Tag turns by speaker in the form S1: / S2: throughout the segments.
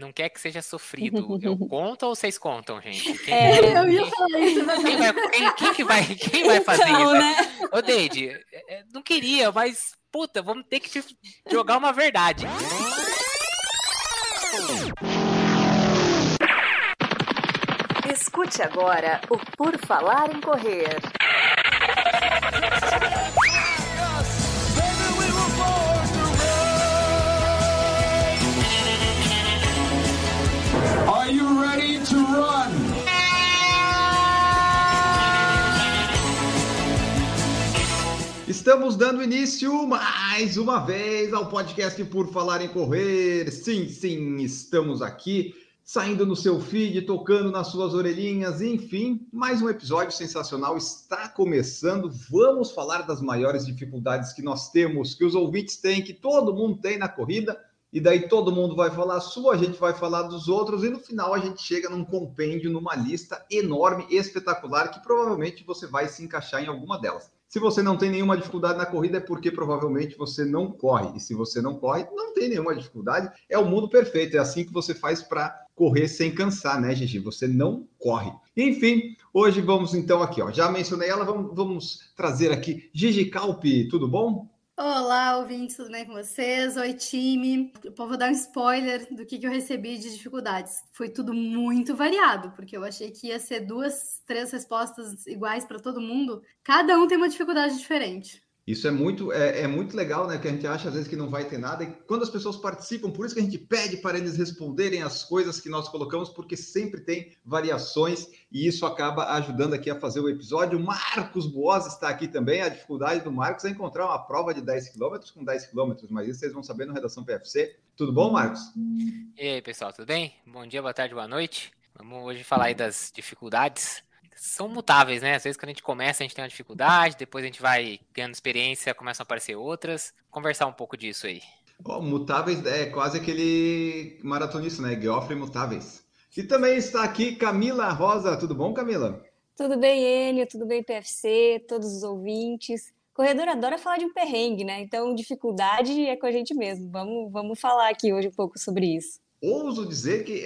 S1: não quer que seja sofrido. Eu conto ou vocês contam, gente?
S2: Quem, é, eu ia falar isso.
S1: Quem vai, quem, quem, que vai, quem vai fazer então, isso? Né? Ô, Deide, é, é, não queria, mas, puta, vamos ter que jogar uma verdade.
S3: Escute agora o Por Falar em Correr.
S4: Estamos dando início mais uma vez ao podcast Por Falar em Correr. Sim, sim, estamos aqui saindo no seu feed, tocando nas suas orelhinhas, enfim, mais um episódio sensacional está começando. Vamos falar das maiores dificuldades que nós temos, que os ouvintes têm, que todo mundo tem na corrida, e daí todo mundo vai falar a sua, a gente vai falar dos outros, e no final a gente chega num compêndio, numa lista enorme, espetacular, que provavelmente você vai se encaixar em alguma delas. Se você não tem nenhuma dificuldade na corrida, é porque provavelmente você não corre. E se você não corre, não tem nenhuma dificuldade. É o mundo perfeito. É assim que você faz para correr sem cansar, né, Gigi? Você não corre. Enfim, hoje vamos então aqui, ó. Já mencionei ela, vamos, vamos trazer aqui Gigi Calpi, tudo bom?
S2: Olá, ouvintes, tudo bem com vocês? Oi, time. Eu vou dar um spoiler do que, que eu recebi de dificuldades. Foi tudo muito variado, porque eu achei que ia ser duas, três respostas iguais para todo mundo. Cada um tem uma dificuldade diferente.
S4: Isso é muito, é, é, muito legal, né? Que a gente acha às vezes que não vai ter nada. E quando as pessoas participam, por isso que a gente pede para eles responderem as coisas que nós colocamos, porque sempre tem variações e isso acaba ajudando aqui a fazer o episódio. O Marcos Boas está aqui também. A dificuldade do Marcos é encontrar uma prova de 10 km com 10 km, mas isso vocês vão saber no Redação PFC. Tudo bom, Marcos?
S1: E aí, pessoal, tudo bem? Bom dia, boa tarde, boa noite. Vamos hoje falar aí das dificuldades são mutáveis, né? Às vezes quando a gente começa, a gente tem uma dificuldade, depois a gente vai ganhando experiência, começam a aparecer outras. Conversar um pouco disso aí.
S4: Oh, mutáveis é quase aquele maratonista, né? Geoffrey Mutáveis. E também está aqui Camila Rosa. Tudo bom, Camila?
S5: Tudo bem, Enio? Tudo bem, PFC? Todos os ouvintes? Corredor adora falar de um perrengue, né? Então, dificuldade é com a gente mesmo. Vamos, vamos falar aqui hoje um pouco sobre isso
S4: ouso dizer que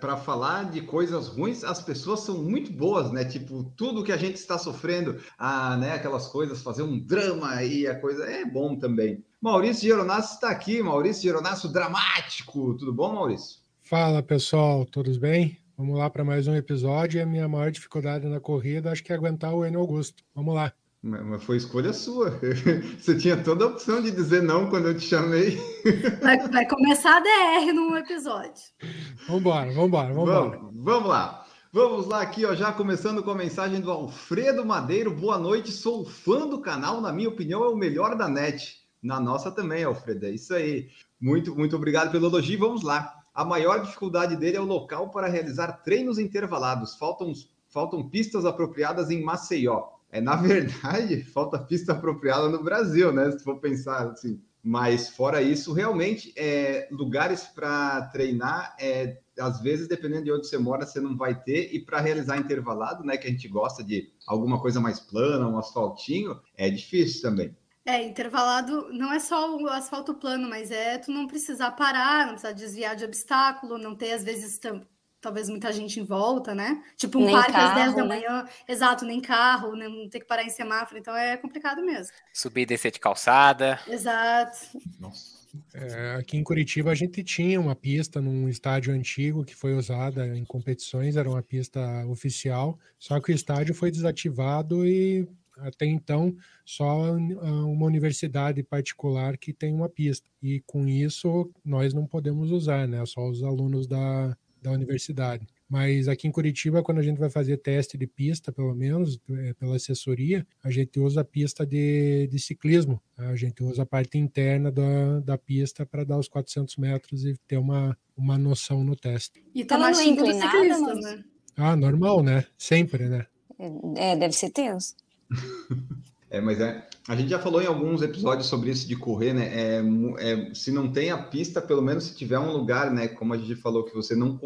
S4: para falar de coisas ruins, as pessoas são muito boas, né? Tipo, tudo que a gente está sofrendo, ah, né? Aquelas coisas, fazer um drama aí, a coisa é bom também. Maurício Geronasso está aqui, Maurício Geronasso dramático. Tudo bom, Maurício?
S6: Fala, pessoal, todos bem? Vamos lá para mais um episódio. A minha maior dificuldade na corrida acho que é aguentar o Enio Augusto. Vamos lá.
S4: Mas foi escolha sua. Você tinha toda a opção de dizer não quando eu te chamei.
S2: Vai, vai começar a DR no episódio.
S6: Vambora, vambora, vambora.
S4: Vamos, vamos lá. Vamos lá aqui, ó, já começando com a mensagem do Alfredo Madeiro. Boa noite, sou fã do canal, na minha opinião é o melhor da net. Na nossa também, Alfredo, é isso aí. Muito, muito obrigado pelo elogio. Vamos lá. A maior dificuldade dele é o local para realizar treinos intervalados. Faltam, faltam pistas apropriadas em Maceió. É, na verdade, falta pista apropriada no Brasil, né? Se for pensar assim. Mas fora isso, realmente, é, lugares para treinar, é, às vezes, dependendo de onde você mora, você não vai ter. E para realizar intervalado, né? Que a gente gosta de alguma coisa mais plana, um asfaltinho, é difícil também.
S2: É, intervalado não é só o asfalto plano, mas é tu não precisar parar, não precisar desviar de obstáculo, não ter, às vezes, talvez muita gente em volta, né? Tipo um nem parque carro, às 10 da né? manhã, exato, nem carro, não ter que parar em semáforo, então é complicado mesmo.
S1: Subir e descer de calçada.
S2: Exato.
S6: É, aqui em Curitiba a gente tinha uma pista num estádio antigo que foi usada em competições, era uma pista oficial, só que o estádio foi desativado e até então só uma universidade particular que tem uma pista. E com isso nós não podemos usar, né? Só os alunos da, da universidade. Mas aqui em Curitiba, quando a gente vai fazer teste de pista, pelo menos, é, pela assessoria, a gente usa a pista de, de ciclismo. Tá? A gente usa a parte interna da, da pista para dar os 400 metros e ter uma, uma noção no teste.
S2: E tá mais inclinada, né?
S6: Ah, normal, né? Sempre, né?
S5: É, deve ser tenso.
S4: É, mas é. A gente já falou em alguns episódios sobre isso de correr, né? É, é, se não tem a pista, pelo menos se tiver um lugar, né? Como a gente falou, que você não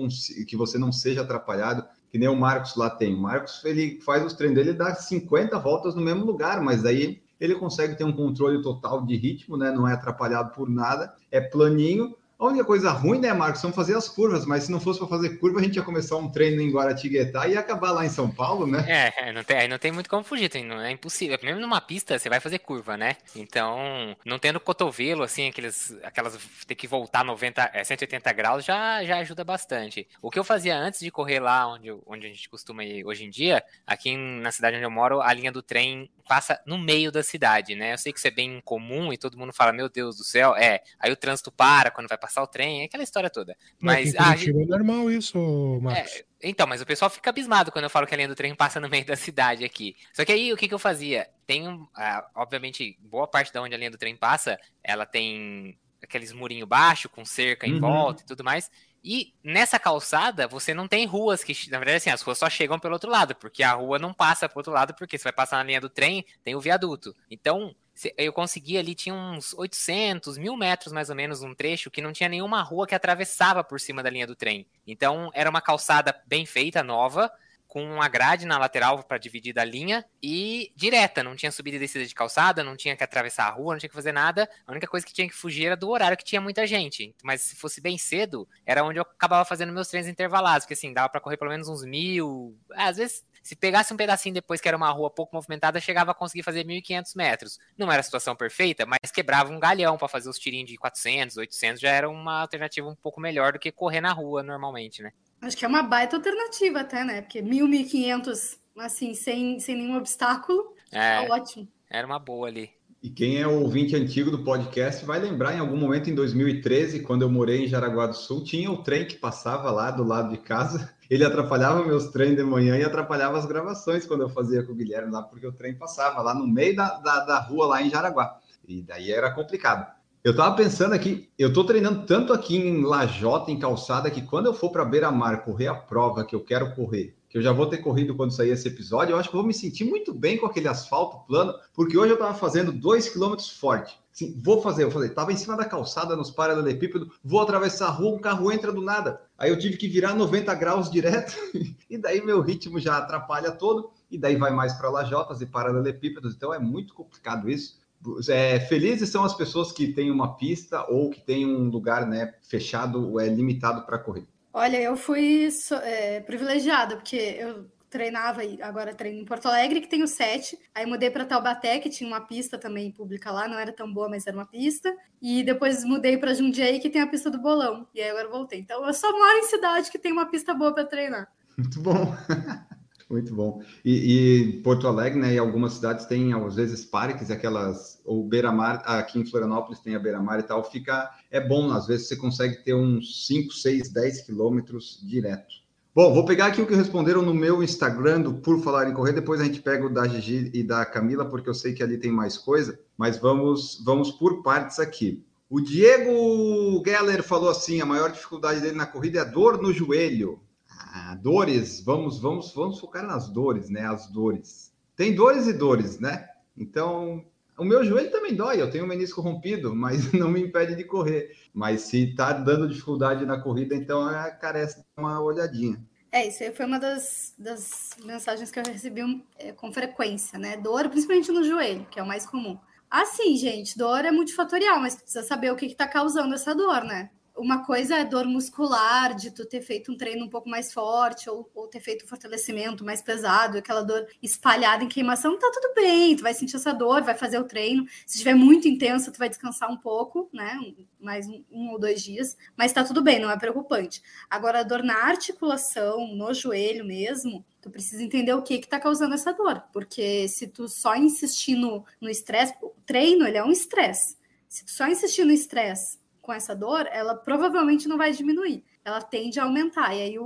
S4: que você não seja atrapalhado, que nem o Marcos lá tem. O Marcos ele faz os treinos dele dá 50 voltas no mesmo lugar, mas aí ele consegue ter um controle total de ritmo, né? Não é atrapalhado por nada, é planinho, A única coisa ruim, né, Marcos, são fazer as curvas, mas se não fosse para fazer curva, a gente ia começar um treino em Guaratinguetá e acabar lá em São Paulo, né?
S1: É, é, não tem, aí não tem muito como fugir, tem, não é impossível. Mesmo numa pista, você vai fazer curva, né? Então, não tendo cotovelo, assim, aqueles, aquelas, ter que voltar 90, é, 180 graus, já, já ajuda bastante. O que eu fazia antes de correr lá onde, onde a gente costuma ir hoje em dia, aqui na cidade onde eu moro, a linha do trem passa no meio da cidade, né? Eu sei que isso é bem comum e todo mundo fala, meu Deus do céu, é. Aí o trânsito para quando vai passar o trem, é aquela história toda. Mas,
S6: mas ah, gente... é normal isso, Marcos.
S1: É, então, mas o pessoal fica abismado quando eu falo que a linha do trem passa no meio da cidade aqui. Só que aí o que, que eu fazia? Tem, uh, obviamente, boa parte da onde a linha do trem passa, ela tem aqueles murinho baixo com cerca em uhum. volta e tudo mais. E nessa calçada, você não tem ruas que. Na verdade, assim, as ruas só chegam pelo outro lado, porque a rua não passa pro outro lado, porque você vai passar na linha do trem, tem o viaduto. Então, eu consegui ali, tinha uns 800, mil metros mais ou menos, um trecho que não tinha nenhuma rua que atravessava por cima da linha do trem. Então, era uma calçada bem feita, nova, com uma grade na lateral para dividir da linha e direta, não tinha subida e descida de calçada, não tinha que atravessar a rua, não tinha que fazer nada. A única coisa que tinha que fugir era do horário que tinha muita gente. Mas se fosse bem cedo, era onde eu acabava fazendo meus treinos intervalados, porque assim, dava para correr pelo menos uns mil. Às vezes, se pegasse um pedacinho depois que era uma rua pouco movimentada, chegava a conseguir fazer 1.500 metros. Não era a situação perfeita, mas quebrava um galhão para fazer os tirinhos de 400, 800, já era uma alternativa um pouco melhor do que correr na rua normalmente, né?
S2: Acho que é uma baita alternativa até, né? Porque 1.000, 1.500, assim, sem, sem nenhum obstáculo, é, é ótimo.
S1: Era uma boa ali.
S4: E quem é o ouvinte antigo do podcast vai lembrar em algum momento em 2013, quando eu morei em Jaraguá do Sul, tinha o trem que passava lá do lado de casa. Ele atrapalhava meus treinos de manhã e atrapalhava as gravações quando eu fazia com o Guilherme lá, porque o trem passava lá no meio da, da, da rua lá em Jaraguá. E daí era complicado. Eu tava pensando aqui, eu tô treinando tanto aqui em Lajota, em calçada, que quando eu for para Beira-Mar correr a prova que eu quero correr, que eu já vou ter corrido quando sair esse episódio, eu acho que vou me sentir muito bem com aquele asfalto plano, porque hoje eu tava fazendo dois quilômetros forte. Sim, vou fazer, vou fazer. Tava em cima da calçada, nos paralelepípedos, vou atravessar a rua, um carro entra do nada. Aí eu tive que virar 90 graus direto, e daí meu ritmo já atrapalha todo, e daí vai mais para lajotas e paralelepípedos, então é muito complicado isso. É, felizes são as pessoas que têm uma pista ou que têm um lugar né, fechado, é limitado para correr.
S2: Olha, eu fui é, privilegiada, porque eu treinava, agora treino em Porto Alegre, que tem o 7. Aí mudei para Taubaté, que tinha uma pista também pública lá, não era tão boa, mas era uma pista. E depois mudei para Jundiaí, que tem a pista do Bolão. E aí agora voltei. Então eu só moro em cidade que tem uma pista boa para treinar.
S4: Muito bom. Muito bom. E, e, Porto Alegre, né, e algumas cidades têm, às vezes, parques, aquelas, ou beira-mar, aqui em Florianópolis tem a beira-mar e tal, fica, é bom, às vezes você consegue ter uns 5, 6, 10 quilômetros direto. Bom, vou pegar aqui o que responderam no meu Instagram do Por Falar em Correr, depois a gente pega o da Gigi e da Camila, porque eu sei que ali tem mais coisa, mas vamos, vamos por partes aqui. O Diego Geller falou assim: a maior dificuldade dele na corrida é a dor no joelho. Ah, dores, vamos, vamos, vamos focar nas dores, né? As dores. Tem dores e dores, né? Então, o meu joelho também dói, eu tenho o menisco rompido, mas não me impede de correr. Mas se tá dando dificuldade na corrida, então é, carece de uma olhadinha.
S2: É, isso foi uma das, das mensagens que eu recebi é, com frequência, né? Dor, principalmente no joelho, que é o mais comum. Assim, gente, dor é multifatorial, mas precisa saber o que está causando essa dor, né? Uma coisa é dor muscular, de tu ter feito um treino um pouco mais forte, ou, ou ter feito um fortalecimento mais pesado, aquela dor espalhada em queimação, tá tudo bem, tu vai sentir essa dor, vai fazer o treino. Se estiver muito intensa, tu vai descansar um pouco, né? Mais um, um, ou dois dias, mas tá tudo bem, não é preocupante. Agora, a dor na articulação, no joelho mesmo, tu precisa entender o que que tá causando essa dor, porque se tu só insistir no estresse, o treino, ele é um estresse. Se tu só insistir no estresse com essa dor, ela provavelmente não vai diminuir. Ela tende a aumentar. E aí,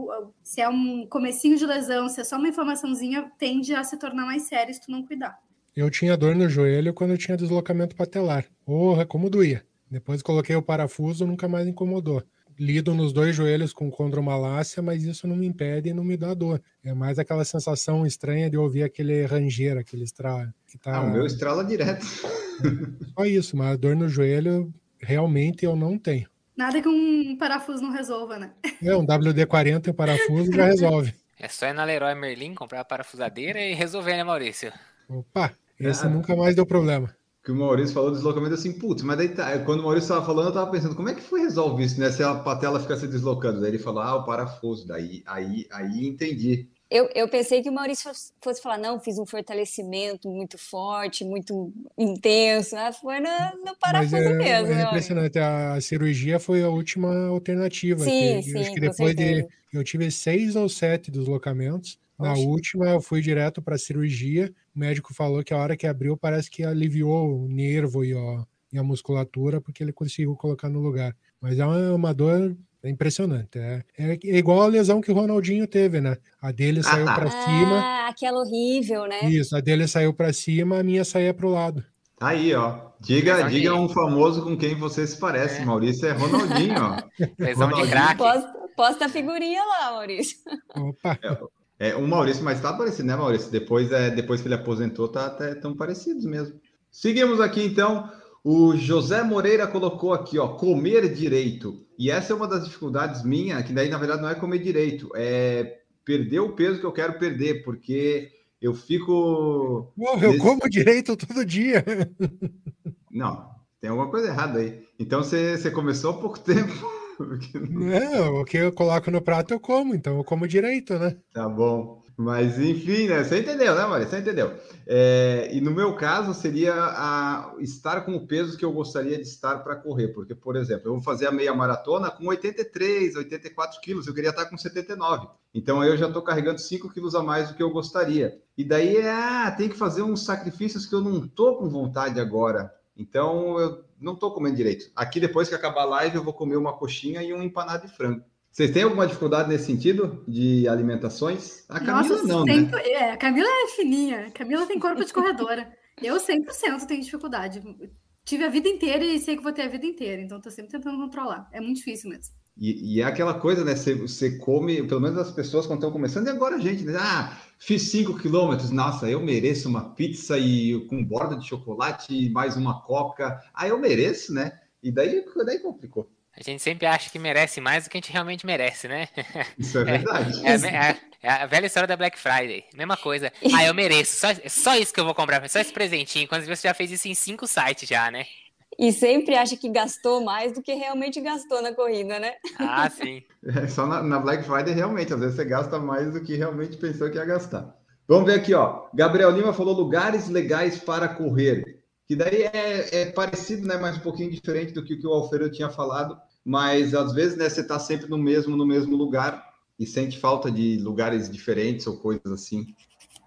S2: se é um comecinho de lesão, se é só uma inflamaçãozinha, tende a se tornar mais sério se tu não cuidar.
S6: Eu tinha dor no joelho quando eu tinha deslocamento patelar. Porra, como doía. Depois coloquei o parafuso, nunca mais incomodou. Lido nos dois joelhos com condromalácia, mas isso não me impede e não me dá dor. É mais aquela sensação estranha de ouvir aquele ranger, aquele estrala.
S4: Que tá... Ah, o meu estrala direto.
S6: Só isso, mas dor no joelho realmente eu não tenho.
S2: Nada que um parafuso não resolva, né?
S6: É, um WD-40 e um parafuso já resolve.
S1: É só ir na Leroy Merlin, comprar a parafusadeira e resolver, né, Maurício?
S6: Opa, esse ah. nunca mais deu problema.
S4: que o Maurício falou do deslocamento assim, putz, mas daí tá, quando o Maurício estava falando, eu estava pensando, como é que foi resolver isso, né? Se a patela fica se deslocando. Daí ele falou, ah, o parafuso, daí aí, aí entendi.
S5: Eu, eu pensei que o Maurício fosse falar, não, fiz um fortalecimento muito forte, muito intenso. Ah, foi no, no parafuso é, mesmo. É
S6: impressionante. A cirurgia foi a última alternativa.
S5: Sim, que, sim, acho
S6: que depois de. Eu tive seis ou sete deslocamentos. Na Oxe. última, eu fui direto para a cirurgia. O médico falou que a hora que abriu, parece que aliviou o nervo e, ó, e a musculatura, porque ele conseguiu colocar no lugar. Mas é uma, uma dor é impressionante. É, é, igual a lesão que o Ronaldinho teve, né? A dele saiu ah, para ah, cima.
S5: aquela horrível, né?
S6: Isso, a dele saiu para cima, a minha saía para o lado.
S4: Aí, ó. Diga, diga um famoso com quem você se parece, é. Maurício. É Ronaldinho, ó.
S1: Lesão Ronaldinho. de craque.
S5: Posta, posta a figurinha lá, Maurício.
S4: Opa. É, é, o Maurício, mas tá parecido, né, Maurício? Depois, é, depois que ele aposentou, tá até tão parecidos mesmo. Seguimos aqui, então. O José Moreira colocou aqui, ó, comer direito. E essa é uma das dificuldades minha, que daí na verdade não é comer direito, é perder o peso que eu quero perder, porque eu fico.
S6: eu como direito todo dia.
S4: Não, tem alguma coisa errada aí. Então você, você começou há pouco tempo.
S6: Não, o que eu coloco no prato eu como, então eu como direito, né?
S4: Tá bom. Mas enfim, né? Você entendeu, né, Maria? Você entendeu. É, e no meu caso seria a, estar com o peso que eu gostaria de estar para correr, porque, por exemplo, eu vou fazer a meia maratona com 83, 84 quilos, eu queria estar com 79. Então eu já estou carregando 5 quilos a mais do que eu gostaria. E daí é, ah, tem que fazer uns sacrifícios que eu não estou com vontade agora. Então eu não estou comendo direito. Aqui, depois que acabar a live, eu vou comer uma coxinha e um empanado de frango. Vocês têm alguma dificuldade nesse sentido de alimentações?
S2: A Camila Nossa, não, né? sempre, né? É, a Camila é fininha. A Camila tem corpo de corredora. Eu 100% tenho dificuldade. Tive a vida inteira e sei que vou ter a vida inteira. Então, estou sempre tentando controlar. É muito difícil mesmo.
S4: E, e é aquela coisa, né? Você, você, come, pelo menos as pessoas quando estão começando, e agora a gente, né? Ah, fiz 5 quilômetros, nossa, eu mereço uma pizza e com borda de chocolate e mais uma coca. Ah, eu mereço, né? E daí, daí complicou.
S1: A gente sempre acha que merece mais do que a gente realmente merece, né?
S4: Isso é verdade.
S1: É, é, é, é a velha história da Black Friday. Mesma coisa. Ah, eu mereço. Só, só isso que eu vou comprar. Só esse presentinho. Quando você já fez isso em cinco sites já, né?
S5: E sempre acha que gastou mais do que realmente gastou na corrida, né?
S1: Ah, sim.
S4: É, só na, na, Black Friday, realmente. Às vezes você gasta mais do que realmente pensou que ia gastar. Vamos ver aqui, ó. Gabriel Lima falou lugares legais para correr. Que daí é, é parecido, né? Mas um pouquinho diferente do que, que o Alfredo tinha falado mas às vezes né, você está sempre no mesmo, no mesmo lugar e sente falta de lugares diferentes ou coisas assim.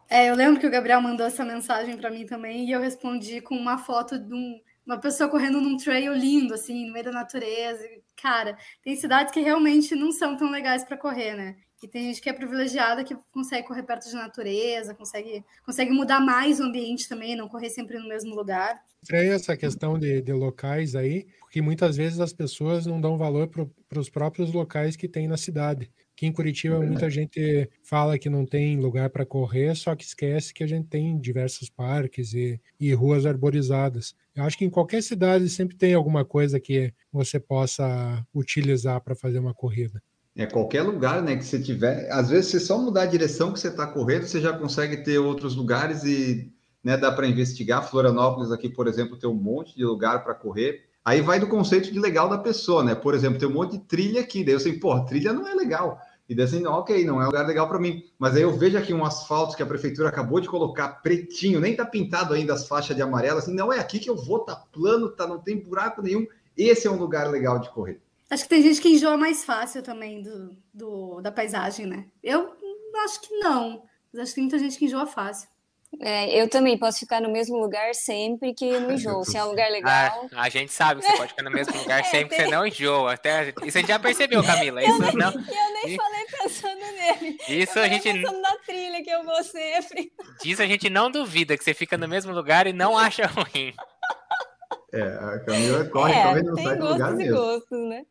S2: É, eu lembro que o Gabriel mandou essa mensagem para mim também e eu respondi com uma foto de um, uma pessoa correndo num trail lindo, assim, no meio da natureza. Cara, tem cidades que realmente não são tão legais para correr, né? E tem gente que é privilegiada que consegue correr perto de natureza, consegue, consegue mudar mais o ambiente também, não correr sempre no mesmo lugar.
S6: É essa questão de, de locais aí, porque muitas vezes as pessoas não dão valor para os próprios locais que tem na cidade. Aqui em Curitiba, é muita gente fala que não tem lugar para correr, só que esquece que a gente tem diversos parques e, e ruas arborizadas. Eu acho que em qualquer cidade sempre tem alguma coisa que você possa utilizar para fazer uma corrida.
S4: É qualquer lugar, né, que você tiver. Às vezes, você só mudar a direção que você está correndo, você já consegue ter outros lugares e né, dá para investigar. Florianópolis aqui, por exemplo, tem um monte de lugar para correr. Aí vai do conceito de legal da pessoa, né? Por exemplo, tem um monte de trilha aqui. Daí eu sei, pô, trilha não é legal. E daí assim, ok, não é um lugar legal para mim. Mas aí eu vejo aqui um asfalto que a prefeitura acabou de colocar pretinho, nem tá pintado ainda as faixas de amarelo. Assim, não é aqui que eu vou, tá plano, tá, não tem buraco nenhum. Esse é um lugar legal de correr.
S2: Acho que tem gente que enjoa mais fácil também do, do, da paisagem, né? Eu acho que não. Mas acho que tem muita gente que enjoa fácil.
S5: É, eu também posso ficar no mesmo lugar sempre que não enjoo. Se é um lugar legal.
S1: Ah, a gente sabe que você pode ficar no mesmo lugar é, sempre tem... que você não enjoa. Até, isso a gente já percebeu, Camila. Isso
S5: eu, nem,
S1: não...
S5: eu nem falei pensando nele.
S1: Isso
S5: eu
S1: a gente.
S5: pensando na trilha que eu vou sempre.
S1: Disso a gente não duvida que você fica no mesmo lugar e não acha ruim.
S4: É, a Camila corre é, também não sai do lugar mesmo.
S5: Gostos, né?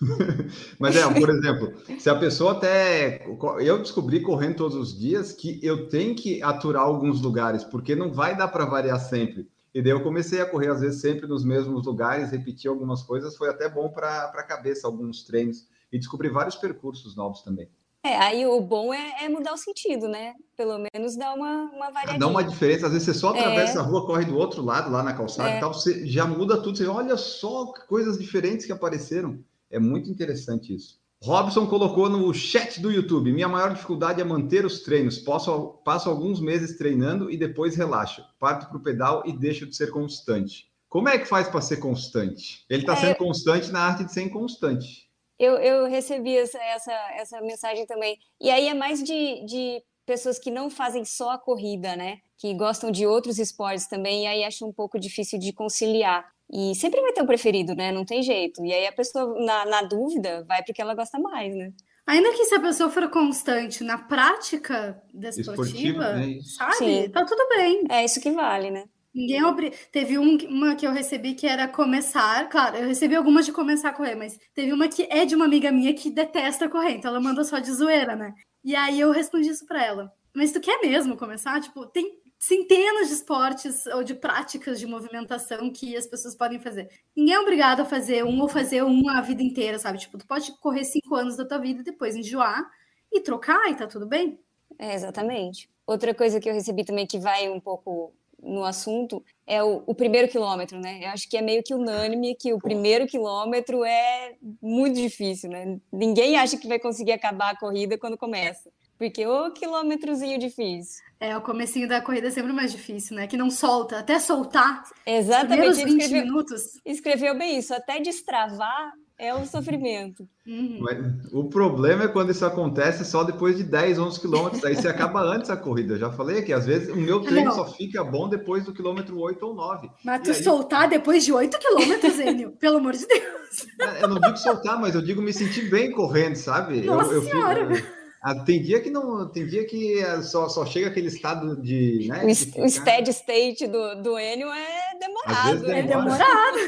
S4: Mas é, por exemplo, se a pessoa até. Eu descobri correndo todos os dias que eu tenho que aturar alguns lugares, porque não vai dar para variar sempre. E daí eu comecei a correr, às vezes, sempre nos mesmos lugares, repetir algumas coisas, foi até bom para a cabeça, alguns treinos, e descobri vários percursos novos também.
S5: É, aí o bom é, é, mudar o sentido, né? Pelo menos dá uma, uma variação.
S4: Dá uma diferença. Às vezes você só atravessa é. a rua, corre do outro lado, lá na calçada é. e tal, você já muda tudo. Você olha só coisas diferentes que apareceram. É muito interessante isso. Robson colocou no chat do YouTube: minha maior dificuldade é manter os treinos. Posso, passo alguns meses treinando e depois relaxo. Parto para o pedal e deixo de ser constante. Como é que faz para ser constante? Ele está é... sendo constante na arte de ser inconstante.
S5: Eu, eu recebi essa, essa, essa mensagem também. E aí é mais de, de pessoas que não fazem só a corrida, né? Que gostam de outros esportes também, e aí acho um pouco difícil de conciliar. E sempre vai ter um preferido, né? Não tem jeito. E aí a pessoa, na, na dúvida, vai porque ela gosta mais, né?
S2: Ainda que se a pessoa for constante na prática desportiva, né? sabe? Sim. Tá tudo bem.
S5: É isso que vale, né?
S2: Ninguém obri... Teve um, uma que eu recebi que era começar. Claro, eu recebi algumas de começar a correr, mas teve uma que é de uma amiga minha que detesta correr, então ela mandou só de zoeira, né? E aí eu respondi isso pra ela. Mas tu quer mesmo começar? Tipo, tem centenas de esportes ou de práticas de movimentação que as pessoas podem fazer. Ninguém é obrigado a fazer um ou fazer um a vida inteira, sabe? Tipo, tu pode correr cinco anos da tua vida e depois enjoar e trocar e tá tudo bem.
S5: É, exatamente. Outra coisa que eu recebi também que vai um pouco no assunto é o, o, primeiro quilômetro, né? Eu acho que é meio que unânime que o primeiro quilômetro é muito difícil, né? Ninguém acha que vai conseguir acabar a corrida quando começa. Porque o quilômetrozinho difícil.
S2: É, o comecinho da corrida é sempre mais difícil, né? Que não solta. Até soltar.
S5: Exatamente.
S2: Os 20 escreveu, minutos.
S5: Escreveu bem isso. Até destravar é um sofrimento.
S4: Uhum. o problema é quando isso acontece só depois de 10, 11 quilômetros. Aí você acaba antes a corrida. Eu já falei aqui, às vezes o meu treino não. só fica bom depois do quilômetro 8 ou 9.
S2: Mas tu aí... soltar depois de 8 quilômetros, Enio? Pelo amor de Deus.
S4: É, eu não digo soltar, mas eu digo me sentir bem correndo, sabe?
S2: Nossa
S4: eu, eu
S2: senhora!
S4: Fico, ah, tem dia que não, tem dia que é só, só chega aquele estado de. Né,
S5: o, ficar... o steady state do, do Enio é demorado.
S2: Demora. É demorado.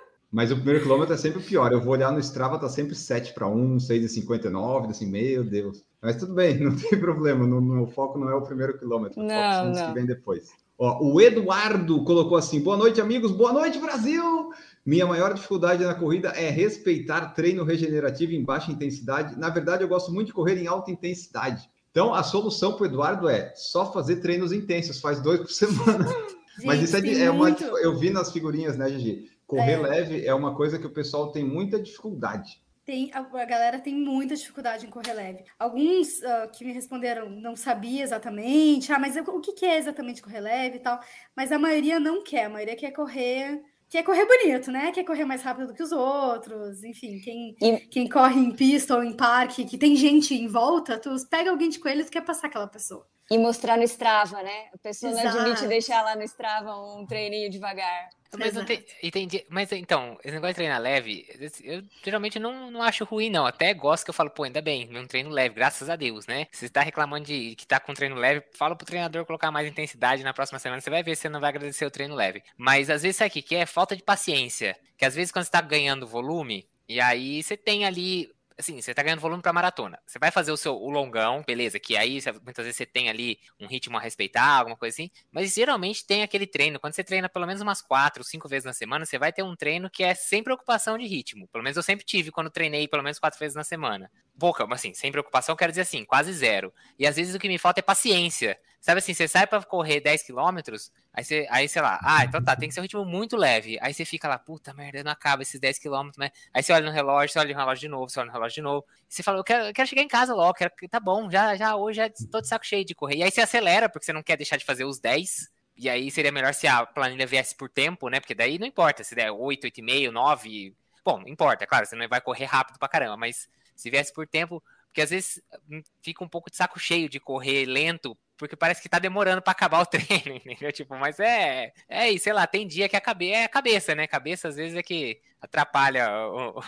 S4: Mas o primeiro quilômetro é sempre o pior. Eu vou olhar no Strava, tá sempre 7 para 1, 6,59, assim, meu Deus. Mas tudo bem, não tem problema. No, no foco não é o primeiro quilômetro.
S5: Não,
S4: o
S5: não.
S4: que vem depois. Ó, o Eduardo colocou assim: boa noite, amigos. Boa noite, Brasil. Minha maior dificuldade na corrida é respeitar treino regenerativo em baixa intensidade. Na verdade, eu gosto muito de correr em alta intensidade. Então, a solução para o Eduardo é só fazer treinos intensos, faz dois por semana. Gente, Mas isso é, é uma. Eu vi nas figurinhas, né, Gigi? Correr é. leve é uma coisa que o pessoal tem muita dificuldade.
S2: Tem, a, a galera tem muita dificuldade em correr leve. Alguns uh, que me responderam não sabia exatamente, ah, mas eu, o que, que é exatamente correr leve e tal. Mas a maioria não quer, a maioria quer correr quer correr bonito, né? Quer correr mais rápido do que os outros. Enfim, quem, e... quem corre em pista ou em parque, que tem gente em volta, tu pega alguém de coelho e tu quer passar aquela pessoa.
S5: E mostrar no Strava, né? A pessoa Exato. não admite deixar lá no Strava um treininho devagar.
S1: Mas não tem, entendi. Mas então, esse negócio de treinar leve, eu geralmente não, não acho ruim, não. Até gosto que eu falo, pô, ainda bem, um treino leve, graças a Deus, né? Se você tá reclamando de que tá com treino leve, fala pro treinador colocar mais intensidade na próxima semana, você vai ver se você não vai agradecer o treino leve. Mas às vezes sabe o que é falta de paciência. Que às vezes quando você tá ganhando volume, e aí você tem ali assim, você tá ganhando volume para maratona. Você vai fazer o seu o longão, beleza, que aí muitas vezes você tem ali um ritmo a respeitar, alguma coisa assim, mas geralmente tem aquele treino, quando você treina pelo menos umas quatro, cinco vezes na semana, você vai ter um treino que é sem preocupação de ritmo. Pelo menos eu sempre tive quando treinei pelo menos quatro vezes na semana. Pouca, assim, sem preocupação, quero dizer assim, quase zero. E às vezes o que me falta é paciência. Sabe assim, você sai para correr 10 quilômetros, aí você, aí sei lá, ah, então tá, tem que ser um ritmo muito leve. Aí você fica lá, puta merda, não acaba esses 10 quilômetros, né? Aí você olha no relógio, você olha no relógio de novo, você olha no relógio de novo. Você fala, eu quero, eu quero chegar em casa logo, quero, tá bom, já, já hoje já tô de saco cheio de correr. E aí você acelera, porque você não quer deixar de fazer os 10. E aí seria melhor se a planilha viesse por tempo, né? Porque daí não importa se der 8, 8,5, 9. Bom, importa, claro, você não vai correr rápido pra caramba, mas se viesse por tempo, porque às vezes hum, fica um pouco de saco cheio de correr lento porque parece que tá demorando para acabar o treino, entendeu? Tipo, mas é, é isso, sei lá, tem dia que a cabeça, é a cabeça, né? A cabeça às vezes é que atrapalha o,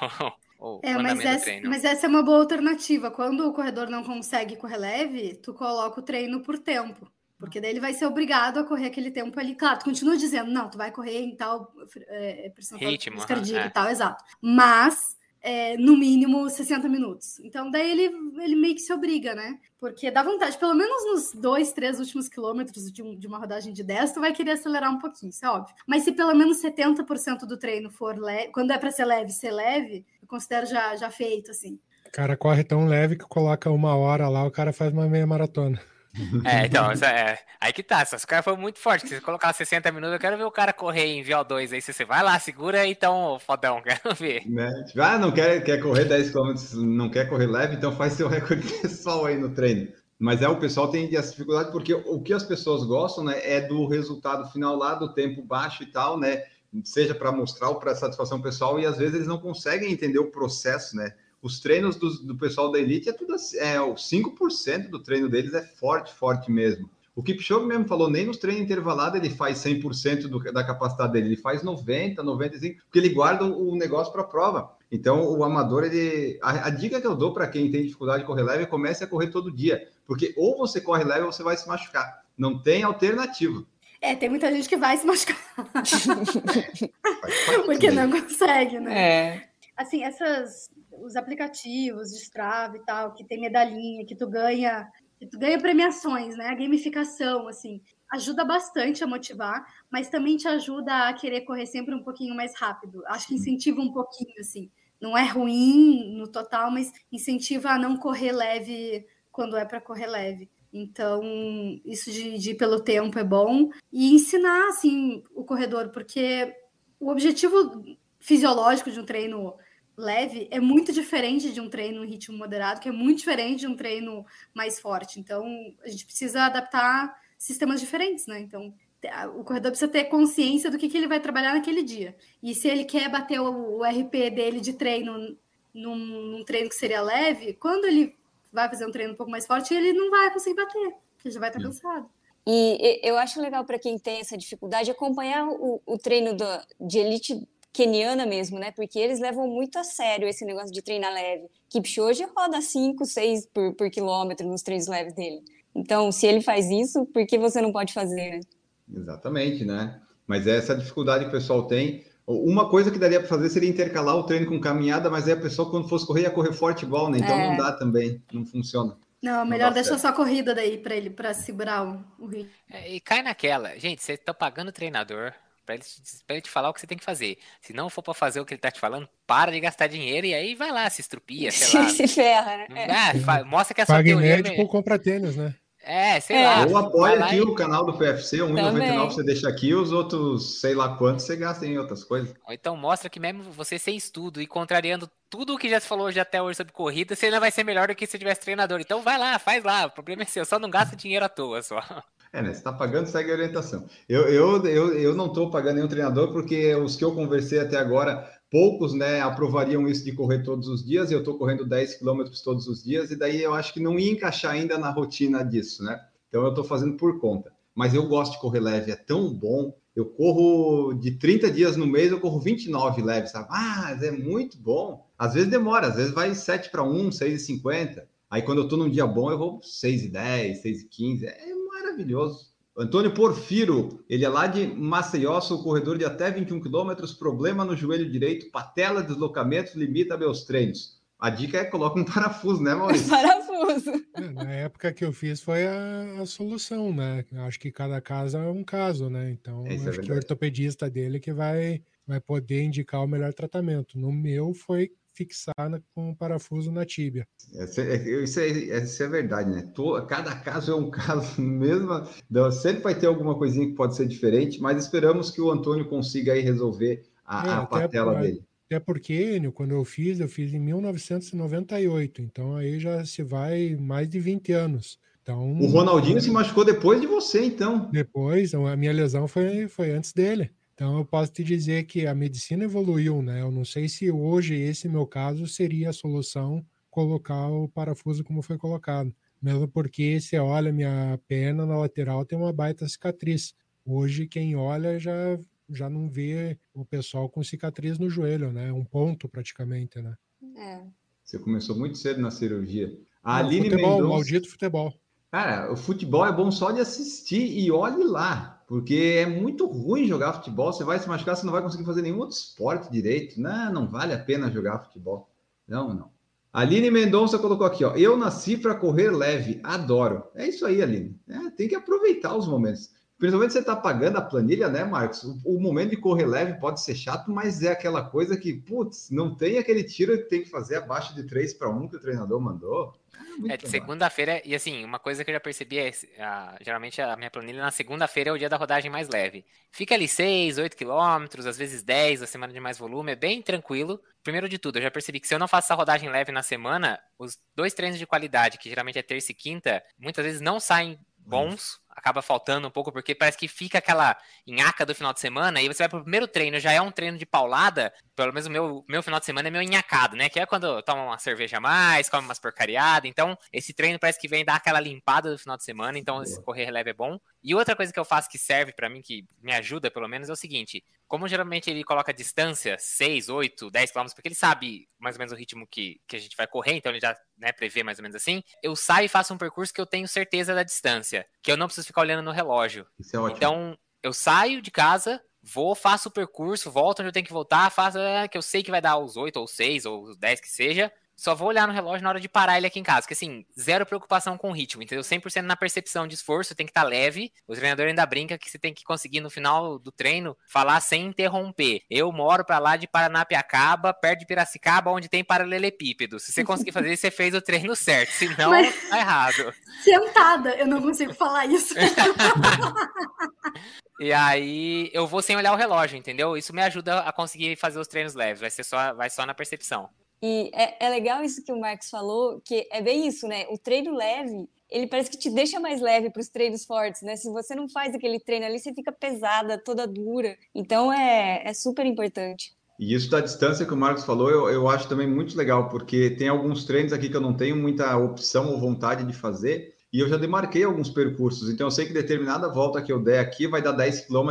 S1: o, o
S2: é, mas essa, mas essa é uma boa alternativa. Quando o corredor não consegue correr leve, tu coloca o treino por tempo. Porque daí ele vai ser obrigado a correr aquele tempo ali. Claro, tu continua dizendo, não, tu vai correr em tal é,
S1: ritmo
S2: cardíaco é. e tal, exato. Mas é, no mínimo 60 minutos. Então, daí ele, ele meio que se obriga, né? Porque dá vontade, pelo menos nos dois, três últimos quilômetros de, um, de uma rodagem de 10, tu vai querer acelerar um pouquinho, isso é óbvio. Mas se pelo menos 70% do treino for leve, quando é para ser leve, ser leve, eu considero já, já feito, assim.
S6: O cara corre tão leve que coloca uma hora lá, o cara faz uma meia maratona.
S1: É, então, é, aí que tá. Se o cara for muito forte, se você colocar 60 minutos, eu quero ver o cara correr em VO2 aí. Você vai lá, segura então, fodão, quero ver.
S4: Né? Ah, não quer, quer correr 10 km, não quer correr leve, então faz seu recorde pessoal aí no treino. Mas é, o pessoal tem essa dificuldade porque o que as pessoas gostam, né, é do resultado final lá, do tempo baixo e tal, né? Seja para mostrar ou para satisfação pessoal, e às vezes eles não conseguem entender o processo, né? Os treinos do, do pessoal da elite é tudo assim, é, o 5% do treino deles é forte, forte mesmo. O Kipchoge mesmo falou, nem nos treinos intervalados ele faz 100% do, da capacidade dele, ele faz 90, 95, porque ele guarda o, o negócio para a prova. Então, o amador, ele. A, a dica que eu dou para quem tem dificuldade de correr leve é comece a correr todo dia. Porque ou você corre leve ou você vai se machucar. Não tem alternativa.
S2: É, tem muita gente que vai se machucar. porque não consegue, né? É. Assim, essas. Os aplicativos de Strava e tal, que tem medalhinha, que tu ganha. Que tu ganha premiações, né? A gamificação, assim ajuda bastante a motivar, mas também te ajuda a querer correr sempre um pouquinho mais rápido. Acho que incentiva um pouquinho, assim não é ruim no total, mas incentiva a não correr leve quando é para correr leve. Então, isso de, de ir pelo tempo é bom. E ensinar, assim, o corredor, porque o objetivo fisiológico de um treino leve é muito diferente de um treino em ritmo moderado, que é muito diferente de um treino mais forte. Então, a gente precisa adaptar sistemas diferentes, né? Então, o corredor precisa ter consciência do que, que ele vai trabalhar naquele dia. E se ele quer bater o, o RP dele de treino num, num, treino que seria leve, quando ele vai fazer um treino um pouco mais forte, ele não vai conseguir bater, porque já vai estar cansado.
S5: E eu acho legal para quem tem essa dificuldade acompanhar o, o treino do, de elite keniana mesmo, né? Porque eles levam muito a sério esse negócio de treinar leve. Kipchoge roda 5, 6 por, por quilômetro nos treinos leves dele. Então, se ele faz isso, por que você não pode fazer, né?
S4: Exatamente, né? Mas é essa dificuldade que o pessoal tem. Uma coisa que daria para fazer seria intercalar o treino com caminhada, mas aí a pessoa, quando fosse correr, ia correr forte igual, né? Então é. não dá também, não funciona.
S2: Não, melhor não deixar só a corrida daí para ele, para segurar o, o ritmo.
S1: É, e cai naquela, gente, você tá pagando o treinador para ele, ele, te falar o que você tem que fazer. Se não for para fazer o que ele tá te falando, para de gastar dinheiro e aí vai lá, se estrupia, sei lá.
S5: se ferra, né?
S1: É, mostra que a sua
S6: Pague teoria... médico, compra tênis, né?
S1: É, sei é. lá.
S4: Ou apoia aqui e... o canal do PFC, 1,99 você deixa aqui, os outros, sei lá quantos, você gasta em outras coisas.
S1: Então mostra que mesmo você sem estudo e contrariando tudo o que já se falou já até hoje sobre corrida, você ainda vai ser melhor do que se tivesse treinador. Então vai lá, faz lá, o problema é seu, só não gasta dinheiro à toa só.
S4: É, né? Você tá pagando, segue a orientação. Eu, eu, eu, eu não estou pagando nenhum treinador, porque os que eu conversei até agora poucos né, aprovariam isso de correr todos os dias, eu estou correndo 10 quilômetros todos os dias, e daí eu acho que não ia encaixar ainda na rotina disso, né? Então eu estou fazendo por conta. Mas eu gosto de correr leve, é tão bom. Eu corro de 30 dias no mês, eu corro 29 leves, sabe? Ah, é muito bom. Às vezes demora, às vezes vai 7 para 1, 6,50. Aí quando eu estou num dia bom, eu vou 6,10, 6,15. É maravilhoso. Antônio Porfiro, ele é lá de Maceió, sou corredor de até 21 quilômetros, problema no joelho direito, patela, deslocamentos, limita meus treinos. A dica é coloca um parafuso, né, Maurício?
S5: parafuso.
S6: É, na época que eu fiz foi a, a, solução, né? Acho que cada caso é um caso, né? Então, é acho é que o ortopedista dele que vai, vai poder indicar o melhor tratamento. No meu foi fixar com um parafuso na tíbia.
S4: Isso é, isso é, isso é verdade, né? cada caso é um caso mesmo. Então, sempre vai ter alguma coisinha que pode ser diferente, mas esperamos que o Antônio consiga aí resolver a, é, a patela
S6: por,
S4: dele.
S6: Até porque, Enio, quando eu fiz, eu fiz em 1998, então aí já se vai mais de 20 anos. Então,
S4: o Ronaldinho se machucou depois de você, então.
S6: Depois, a minha lesão foi, foi antes dele. Então, eu posso te dizer que a medicina evoluiu, né? Eu não sei se hoje esse meu caso seria a solução colocar o parafuso como foi colocado. Mesmo porque você olha minha perna na lateral tem uma baita cicatriz. Hoje quem olha já já não vê o pessoal com cicatriz no joelho, né? Um ponto praticamente, né?
S4: É. Você começou muito cedo na cirurgia. A
S6: Aline futebol, Mendonça... maldito futebol.
S4: Cara, o futebol é bom só de assistir e olhe lá porque é muito ruim jogar futebol. Você vai se machucar, você não vai conseguir fazer nenhum outro esporte direito. Não, não vale a pena jogar futebol. Não, não. Aline Mendonça colocou aqui, ó. Eu nasci para correr leve, adoro. É isso aí, Aline. É, tem que aproveitar os momentos. Principalmente você está pagando a planilha, né, Marcos? O, o, momento de correr leve pode ser chato, mas é aquela coisa que, putz, não tem aquele tiro que tem que fazer abaixo de 3 para 1 que o treinador mandou.
S1: É, de segunda-feira, e assim, uma coisa que eu já percebi é, a, geralmente a minha planilha na segunda-feira é o dia da rodagem mais leve. Fica ali 6, 8 quilômetros, às vezes 10, a semana de mais volume, é bem tranquilo. Primeiro de tudo, eu já percebi que se eu não faço essa rodagem leve na semana, os dois treinos de qualidade, que geralmente é terça e quinta, muitas vezes não saem bons acaba faltando um pouco, porque parece que fica aquela nhaca do final de semana, e você vai pro primeiro treino, já é um treino de paulada, pelo menos o meu, meu final de semana é meio nhacado, né? Que é quando toma uma cerveja a mais, come umas porcariadas, então esse treino parece que vem dar aquela limpada do final de semana, então esse correr leve é bom. E outra coisa que eu faço que serve para mim, que me ajuda pelo menos, é o seguinte: como geralmente ele coloca distância, 6, 8, 10 km, porque ele sabe mais ou menos o ritmo que, que a gente vai correr, então ele já né, prevê mais ou menos assim, eu saio e faço um percurso que eu tenho certeza da distância, que eu não preciso ficar olhando no relógio.
S4: Isso é ótimo.
S1: Então, eu saio de casa, vou, faço o percurso, volto onde eu tenho que voltar, faço é, que eu sei que vai dar os 8 ou 6 ou os 10 que seja, só vou olhar no relógio na hora de parar ele aqui em casa. Que assim, zero preocupação com o ritmo, entendeu? 100% na percepção de esforço, tem que estar tá leve. O treinador ainda brinca que você tem que conseguir no final do treino falar sem interromper. Eu moro para lá de Paranapiacaba, perto de Piracicaba, onde tem paralelepípedo. Se você conseguir fazer isso, você fez o treino certo. Senão, Mas... tá errado.
S2: Sentada, eu não consigo falar isso.
S1: E aí eu vou sem olhar o relógio, entendeu? Isso me ajuda a conseguir fazer os treinos leves. Vai ser só, vai só na percepção.
S5: E é, é legal isso que o Marcos falou, que é bem isso, né? O treino leve, ele parece que te deixa mais leve para os treinos fortes, né? Se você não faz aquele treino ali, você fica pesada, toda dura. Então é, é super importante.
S4: E isso da distância que o Marcos falou, eu, eu acho também muito legal, porque tem alguns treinos aqui que eu não tenho muita opção ou vontade de fazer, e eu já demarquei alguns percursos. Então eu sei que determinada volta que eu der aqui vai dar 10 km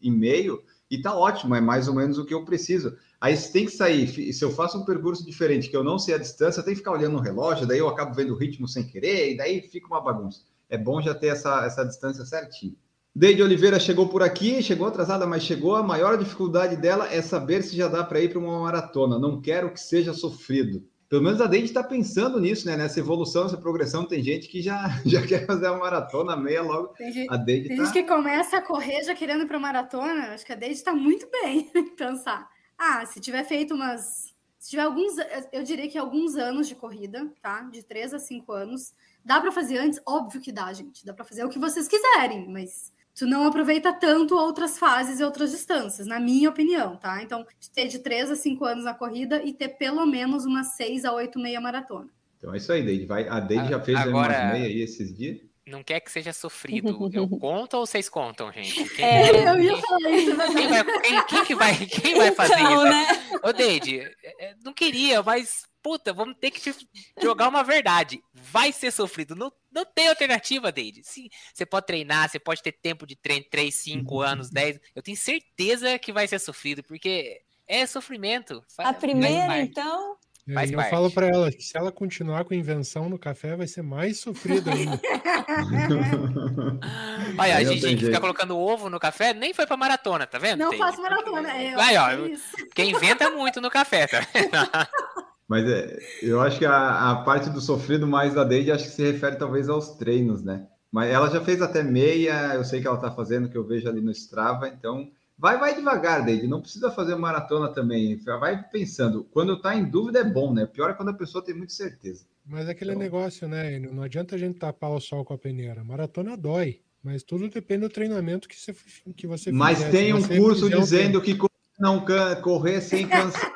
S4: e, meio, e tá ótimo, é mais ou menos o que eu preciso. Aí você tem que sair. Se eu faço um percurso diferente, que eu não sei a distância, tem que ficar olhando no relógio, daí eu acabo vendo o ritmo sem querer, e daí fica uma bagunça. É bom já ter essa, essa distância certinho. Deide Oliveira chegou por aqui, chegou atrasada, mas chegou. A maior dificuldade dela é saber se já dá para ir para uma maratona. Não quero que seja sofrido. Pelo menos a Deide está pensando nisso, né? Nessa evolução, nessa progressão. Tem gente que já, já quer fazer uma maratona meia logo.
S2: Tem gente, a Deide tem tá... gente que começa a correr já querendo ir para maratona. Acho que a Deide está muito bem em pensar. Ah, se tiver feito umas. Se tiver alguns. Eu diria que alguns anos de corrida, tá? De três a cinco anos. Dá para fazer antes? Óbvio que dá, gente. Dá para fazer o que vocês quiserem, mas tu não aproveita tanto outras fases e outras distâncias, na minha opinião, tá? Então, ter de três a cinco anos na corrida e ter pelo menos umas seis a oito meia maratona.
S4: Então é isso aí, Deide. Vai, a Deide já fez Agora... umas meia aí esses dias?
S1: Não quer que seja sofrido. Eu conto ou vocês contam, gente?
S2: Quem, é, eu ia falar isso.
S1: Quem vai, quem, quem, que vai, quem vai fazer então, isso? Né? Ô, Deide, é, é, não queria, mas, puta, vamos ter que te jogar uma verdade. Vai ser sofrido. Não, não tem alternativa, Deide. Sim, você pode treinar, você pode ter tempo de treino 3, 5 uhum. anos, 10. Eu tenho certeza que vai ser sofrido, porque é sofrimento.
S5: A primeira, então,
S6: Faz eu falo para ela que se ela continuar com invenção no café, vai ser mais sofrido ainda.
S1: Olha, a gente que fica colocando ovo no café nem foi pra maratona, tá vendo?
S2: Não Tem. faço maratona.
S1: É, Vai, ó, quem inventa muito no café, tá vendo?
S4: Mas é, eu acho que a, a, parte do sofrido mais da Deide acho que se refere talvez aos treinos, né? Mas ela já fez até meia, eu sei que ela tá fazendo, que eu vejo ali no Strava, então Vai, vai devagar, Deide. Não precisa fazer maratona também. Vai pensando. Quando está em dúvida é bom, né? Pior é quando a pessoa tem muita certeza.
S6: Mas é aquele então... negócio, né? Não adianta a gente tapar o sol com a peneira. Maratona dói. Mas tudo depende do treinamento que você, que você
S4: Mas fizer. tem um curso dizendo que não correr sem cansar.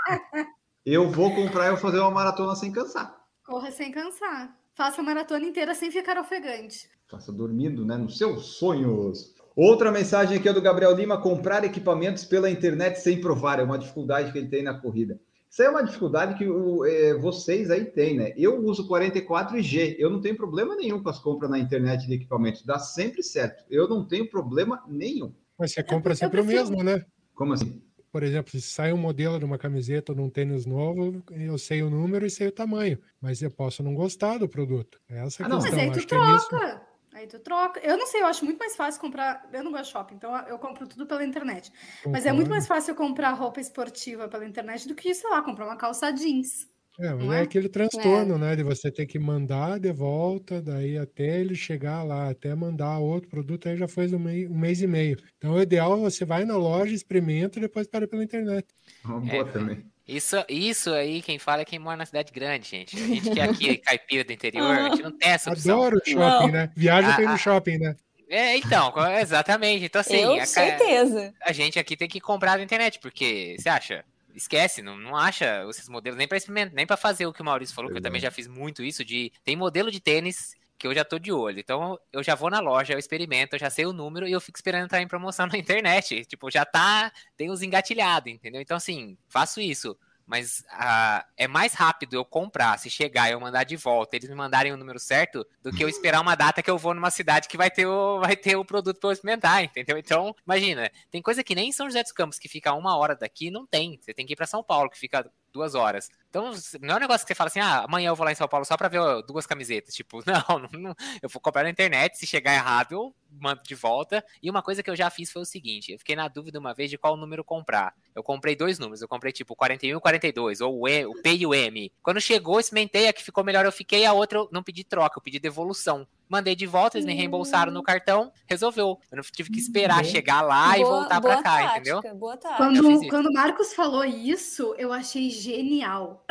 S4: eu vou comprar e vou fazer uma maratona sem cansar.
S2: Corra sem cansar. Faça a maratona inteira sem ficar ofegante.
S4: Faça dormindo, né? Nos seus sonhos. Outra mensagem aqui é do Gabriel Lima: comprar equipamentos pela internet sem provar. É uma dificuldade que ele tem na corrida. Isso é uma dificuldade que o, é, vocês aí têm, né? Eu uso 44G, eu não tenho problema nenhum com as compras na internet de equipamentos, dá sempre certo. Eu não tenho problema nenhum.
S6: Mas você compra sempre o mesmo, né?
S4: Como assim?
S6: Por exemplo, se sai um modelo de uma camiseta ou de um tênis novo, eu sei o número e sei o tamanho, mas eu posso não gostar do produto. É essa a ah, questão. Mas
S2: aí tu Acho troca. Aí tu troca. Eu não sei, eu acho muito mais fácil comprar. Eu não gosto de shopping, então eu compro tudo pela internet. Mas é muito mais fácil comprar roupa esportiva pela internet do que, sei lá, comprar uma calça jeans.
S6: É, mas é? é? aquele transtorno, é. né? De você ter que mandar de volta, daí até ele chegar lá, até mandar outro produto, aí já foi um, mei, um mês e meio. Então, o ideal é você vai na loja, experimenta e depois para pela internet.
S4: Uma boa é, também.
S1: Isso, isso aí, quem fala é quem mora na cidade grande, gente. A gente que é aqui, caipira do interior, a gente não tem essa opção.
S6: Adoro o shopping, não. né? Viaja ah, pra ir no shopping, né?
S1: É, então, exatamente. Então, assim,
S5: Eu, a, certeza.
S1: A gente aqui tem que comprar na internet, porque você acha? Esquece, não, não acha esses modelos nem para experimentar, nem para fazer o que o Maurício falou, que eu também já fiz muito isso de tem modelo de tênis que eu já tô de olho. Então eu já vou na loja, eu experimento, eu já sei o número e eu fico esperando estar em promoção na internet. Tipo, já tá, tem os engatilhados, entendeu? Então assim, faço isso. Mas uh, é mais rápido eu comprar, se chegar e eu mandar de volta, eles me mandarem o número certo, do que eu esperar uma data que eu vou numa cidade que vai ter o, vai ter o produto para eu experimentar, entendeu? Então, imagina, tem coisa que nem em São José dos Campos, que fica uma hora daqui, não tem. Você tem que ir para São Paulo, que fica duas horas. Então, não é um negócio que você fala assim, ah, amanhã eu vou lá em São Paulo só pra ver duas camisetas. Tipo, não, não, eu vou comprar na internet, se chegar errado, eu mando de volta. E uma coisa que eu já fiz foi o seguinte, eu fiquei na dúvida uma vez de qual número comprar. Eu comprei dois números, eu comprei tipo 41 e 42, ou o, e, o P e o M. Quando chegou, experimentei, a que ficou melhor eu fiquei, a outra eu não pedi troca, eu pedi devolução mandei de volta, eles me reembolsaram no cartão, resolveu. Eu não tive que esperar chegar lá boa, e voltar para cá, tática, entendeu?
S2: Boa Quando, quando o Marcos falou isso, eu achei genial.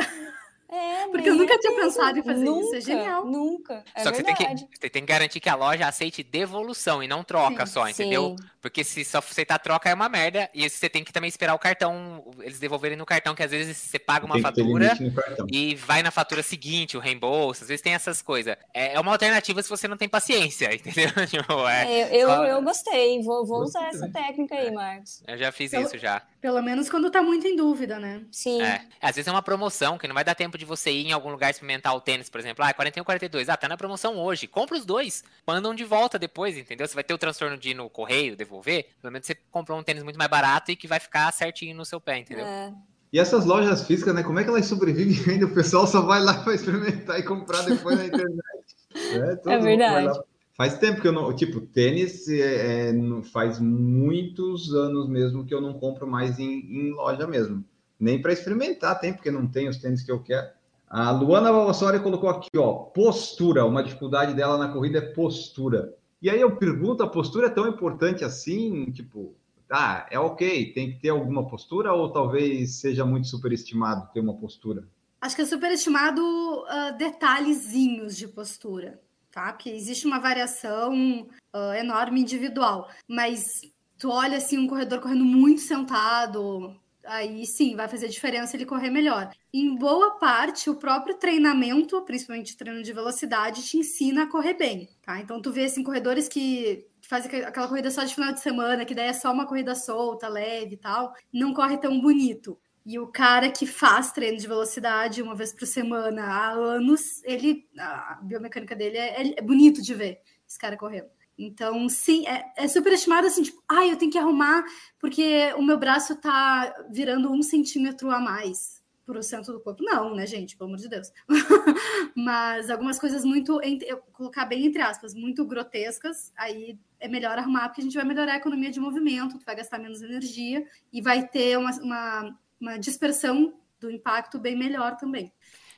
S2: É, Porque eu nunca tinha pensado em fazer
S5: nunca,
S2: isso. É genial.
S5: Nunca. É
S1: só que você tem, que você tem que garantir que a loja aceite devolução e não troca sim, só, entendeu? Sim. Porque se só aceitar troca é uma merda. E você tem que também esperar o cartão, eles devolverem no cartão, que às vezes você paga uma fatura e vai na fatura seguinte, o reembolso. Às vezes tem essas coisas. É, é uma alternativa se você não tem paciência, entendeu?
S5: Tipo, é, eu, eu, eu, gostei. Vou, vou usar essa técnica aí, Marcos.
S1: Eu já fiz isso já.
S2: Pelo menos quando tá muito em dúvida, né?
S5: Sim.
S1: É. Às vezes é uma promoção que não vai dar tempo de você ir em algum lugar experimentar o tênis, por exemplo. Ah, 41, 42. Ah, tá na promoção hoje. Compra os dois. Mandam de volta depois, entendeu? Você vai ter o transtorno de ir no correio, devolver. Pelo menos você comprou um tênis muito mais barato e que vai ficar certinho no seu pé, entendeu? É.
S4: E essas lojas físicas, né? Como é que elas sobrevivem ainda? O pessoal só vai lá para experimentar e comprar depois na internet.
S5: É, é verdade.
S4: Faz tempo que eu não. Tipo, tênis é, é, faz muitos anos mesmo que eu não compro mais em, em loja mesmo. Nem para experimentar tem, porque não tem os tênis que eu quero. A Luana Valvassori colocou aqui, ó, postura. Uma dificuldade dela na corrida é postura. E aí eu pergunto, a postura é tão importante assim? Tipo, ah, é ok, tem que ter alguma postura ou talvez seja muito superestimado ter uma postura?
S2: Acho que é superestimado uh, detalhezinhos de postura, tá? Porque existe uma variação uh, enorme individual, mas tu olha assim um corredor correndo muito sentado, aí sim vai fazer diferença ele correr melhor. Em boa parte, o próprio treinamento, principalmente treino de velocidade, te ensina a correr bem, tá? Então tu vê assim corredores que fazem aquela corrida só de final de semana, que daí é só uma corrida solta, leve e tal, não corre tão bonito. E o cara que faz treino de velocidade uma vez por semana há anos, ele a biomecânica dele é, é bonito de ver esse cara correndo. Então, sim, é, é superestimado assim, tipo, ah, eu tenho que arrumar porque o meu braço tá virando um centímetro a mais pro centro do corpo. Não, né, gente? Pelo amor de Deus. Mas algumas coisas muito, eu colocar bem entre aspas, muito grotescas, aí é melhor arrumar, porque a gente vai melhorar a economia de movimento, tu vai gastar menos energia e vai ter uma, uma, uma dispersão do impacto bem melhor também.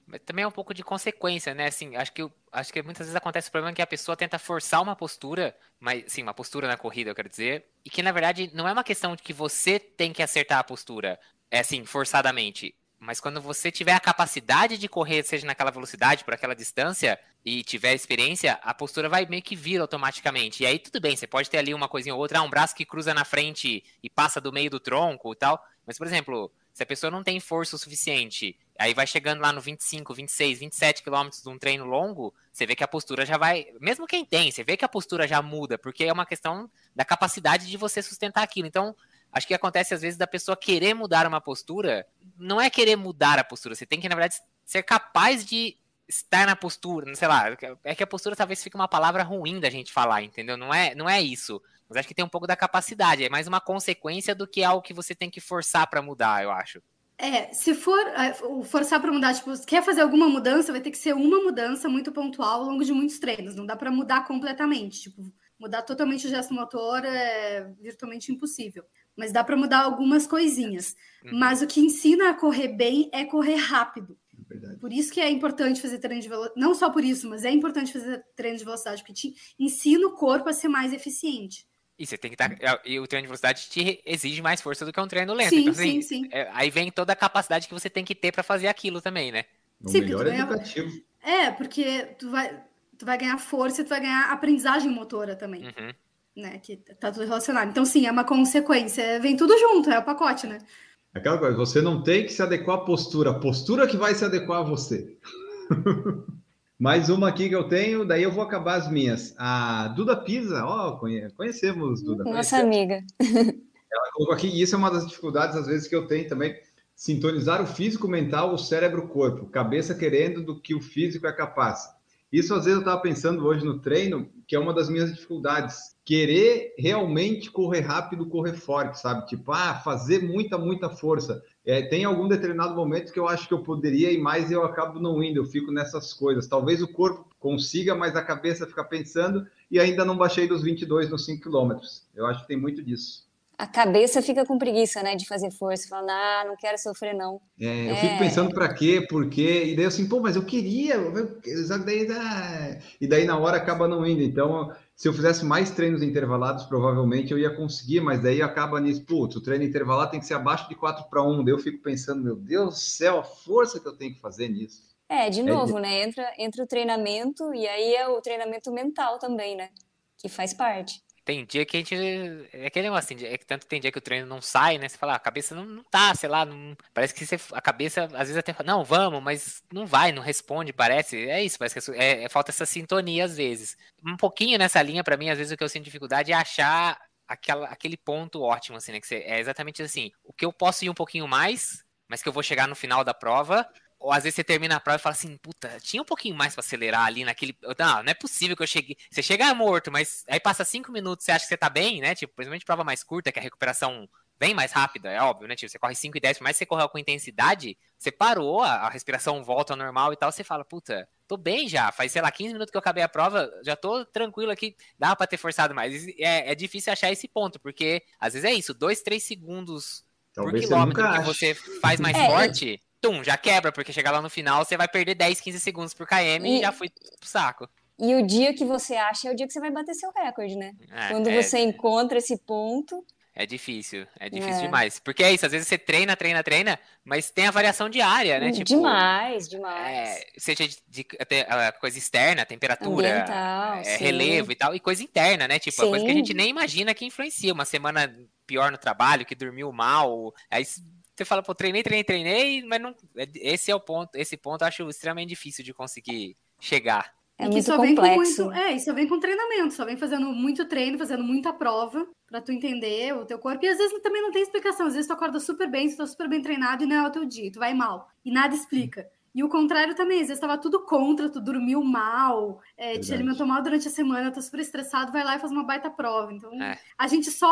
S1: Mas também é um pouco de consequência, né? Assim, acho que, acho que muitas vezes acontece o problema que a pessoa tenta forçar uma postura, mas sim, uma postura na corrida, eu quero dizer, e que na verdade não é uma questão de que você tem que acertar a postura, é assim, forçadamente. Mas quando você tiver a capacidade de correr, seja naquela velocidade, por aquela distância, e tiver experiência, a postura vai meio que vir automaticamente. E aí tudo bem, você pode ter ali uma coisinha ou outra, um braço que cruza na frente e passa do meio do tronco e tal. Mas, por exemplo, se a pessoa não tem força o suficiente, aí vai chegando lá no 25, 26, 27 quilômetros de um treino longo, você vê que a postura já vai. Mesmo quem tem, você vê que a postura já muda, porque é uma questão da capacidade de você sustentar aquilo. Então, acho que acontece às vezes da pessoa querer mudar uma postura. Não é querer mudar a postura, você tem que, na verdade, ser capaz de estar na postura, sei lá, é que a postura talvez fique uma palavra ruim da gente falar, entendeu? Não é, não é isso. Mas acho que tem um pouco da capacidade, é mais uma consequência do que algo que você tem que forçar para mudar, eu acho.
S2: É, se for é, forçar para mudar, tipo, quer fazer alguma mudança, vai ter que ser uma mudança muito pontual ao longo de muitos treinos. Não dá para mudar completamente. Tipo, mudar totalmente o gesto motor é virtualmente impossível. Mas dá para mudar algumas coisinhas. Uhum. Mas o que ensina a correr bem é correr rápido. É Por isso que é importante fazer treino de velocidade. Não só por isso, mas é importante fazer treino de velocidade, porque te ensina o corpo a ser mais eficiente.
S1: E você tem que estar. Tá, e o treino de velocidade te exige mais força do que um treino lento.
S2: Sim,
S1: então,
S2: assim, sim, sim.
S1: É, aí vem toda a capacidade que você tem que ter para fazer aquilo também, né?
S4: O sim, melhor é educativo.
S2: É, porque tu vai, tu vai ganhar força e tu vai ganhar aprendizagem motora também. Uhum. Né? Que tá tudo relacionado. Então, sim, é uma consequência. Vem tudo junto, é o pacote, né?
S4: Aquela coisa, você não tem que se adequar à postura, a postura que vai se adequar a você. Mais uma aqui que eu tenho, daí eu vou acabar as minhas. A Duda Pisa, ó, conhecemos Duda.
S5: Nossa amiga.
S4: Ela colocou aqui, e isso é uma das dificuldades, às vezes, que eu tenho também, sintonizar o físico mental, o cérebro, corpo, cabeça querendo do que o físico é capaz. Isso, às vezes, eu estava pensando hoje no treino, que é uma das minhas dificuldades. Querer realmente correr rápido, correr forte, sabe? Tipo, ah, fazer muita, muita força. É, tem algum determinado momento que eu acho que eu poderia ir mais e eu acabo não indo, eu fico nessas coisas. Talvez o corpo consiga, mas a cabeça fica pensando e ainda não baixei dos 22 nos 5 quilômetros. Eu acho que tem muito disso
S5: a cabeça fica com preguiça, né, de fazer força, falando, ah, não quero sofrer, não.
S4: É, eu é... fico pensando para quê, por quê, e daí assim, pô, mas eu queria, que daí, e daí na hora acaba não indo, então, se eu fizesse mais treinos intervalados, provavelmente eu ia conseguir, mas daí acaba nisso, putz, o treino intervalado tem que ser abaixo de 4 para 1, daí eu fico pensando, meu Deus do céu, a força que eu tenho que fazer nisso.
S5: É, de novo, é... né, entra, entra o treinamento, e aí é o treinamento mental também, né, que faz parte.
S1: Tem dia que a gente. É aquele negócio assim, é que tanto tem dia que o treino não sai, né? Você fala, ah, a cabeça não, não tá, sei lá, não, parece que você, a cabeça às vezes até fala, não, vamos, mas não vai, não responde, parece. É isso, parece que é, é falta essa sintonia às vezes. Um pouquinho nessa linha, para mim, às vezes o que eu sinto dificuldade é achar aquela, aquele ponto ótimo, assim, né? Que você, é exatamente assim, o que eu posso ir um pouquinho mais, mas que eu vou chegar no final da prova, ou às vezes você termina a prova e fala assim, puta, tinha um pouquinho mais para acelerar ali naquele. Não, não é possível que eu chegue. Você chega morto, mas aí passa cinco minutos, você acha que você tá bem, né? Tipo, principalmente prova mais curta, que a recuperação bem mais rápida, é óbvio, né? Tipo, você corre 5 e 10, por mais que você correu com intensidade, você parou, a, respiração volta ao normal e tal, você fala, puta, tô bem já, faz, sei lá, 15 minutos que eu acabei a prova, já tô tranquilo aqui, dá pra ter forçado mais. É, é difícil achar esse ponto, porque às vezes é isso, 2, 3 segundos Talvez por quilômetro que você faz mais é, forte tum, já quebra, porque chegar lá no final você vai perder 10, 15 segundos por KM e, e já foi pro saco.
S5: E o dia que você acha é o dia que você vai bater seu recorde, né? É, Quando é, você encontra esse ponto.
S1: É difícil, é difícil é. demais. Porque é isso, às vezes você treina, treina, treina, mas tem a variação diária, né?
S5: Tipo, demais, demais.
S1: É, seja de, de, de, coisa externa, temperatura, é, relevo e tal, e coisa interna, né? Tipo, sim. a coisa que a gente nem imagina que influencia. Uma semana pior no trabalho, que dormiu mal, aí você fala, pô, treinei, treinei, treinei, mas não. É, esse é o ponto, esse ponto eu acho extremamente difícil de conseguir chegar.
S5: É muito só complexo.
S2: Vem muito, é, isso vem com treinamento, só vem fazendo muito treino, fazendo muita prova para tu entender o teu corpo. E às vezes também não tem explicação. Às vezes tu acorda super bem, tu tá super bem treinado e não é o teu dia, tu vai mal. E nada explica. E o contrário também, às vezes estava tudo contra, tu dormiu mal, é, te alimentou mal durante a semana, tá super estressado, vai lá e faz uma baita prova. Então, é. a gente só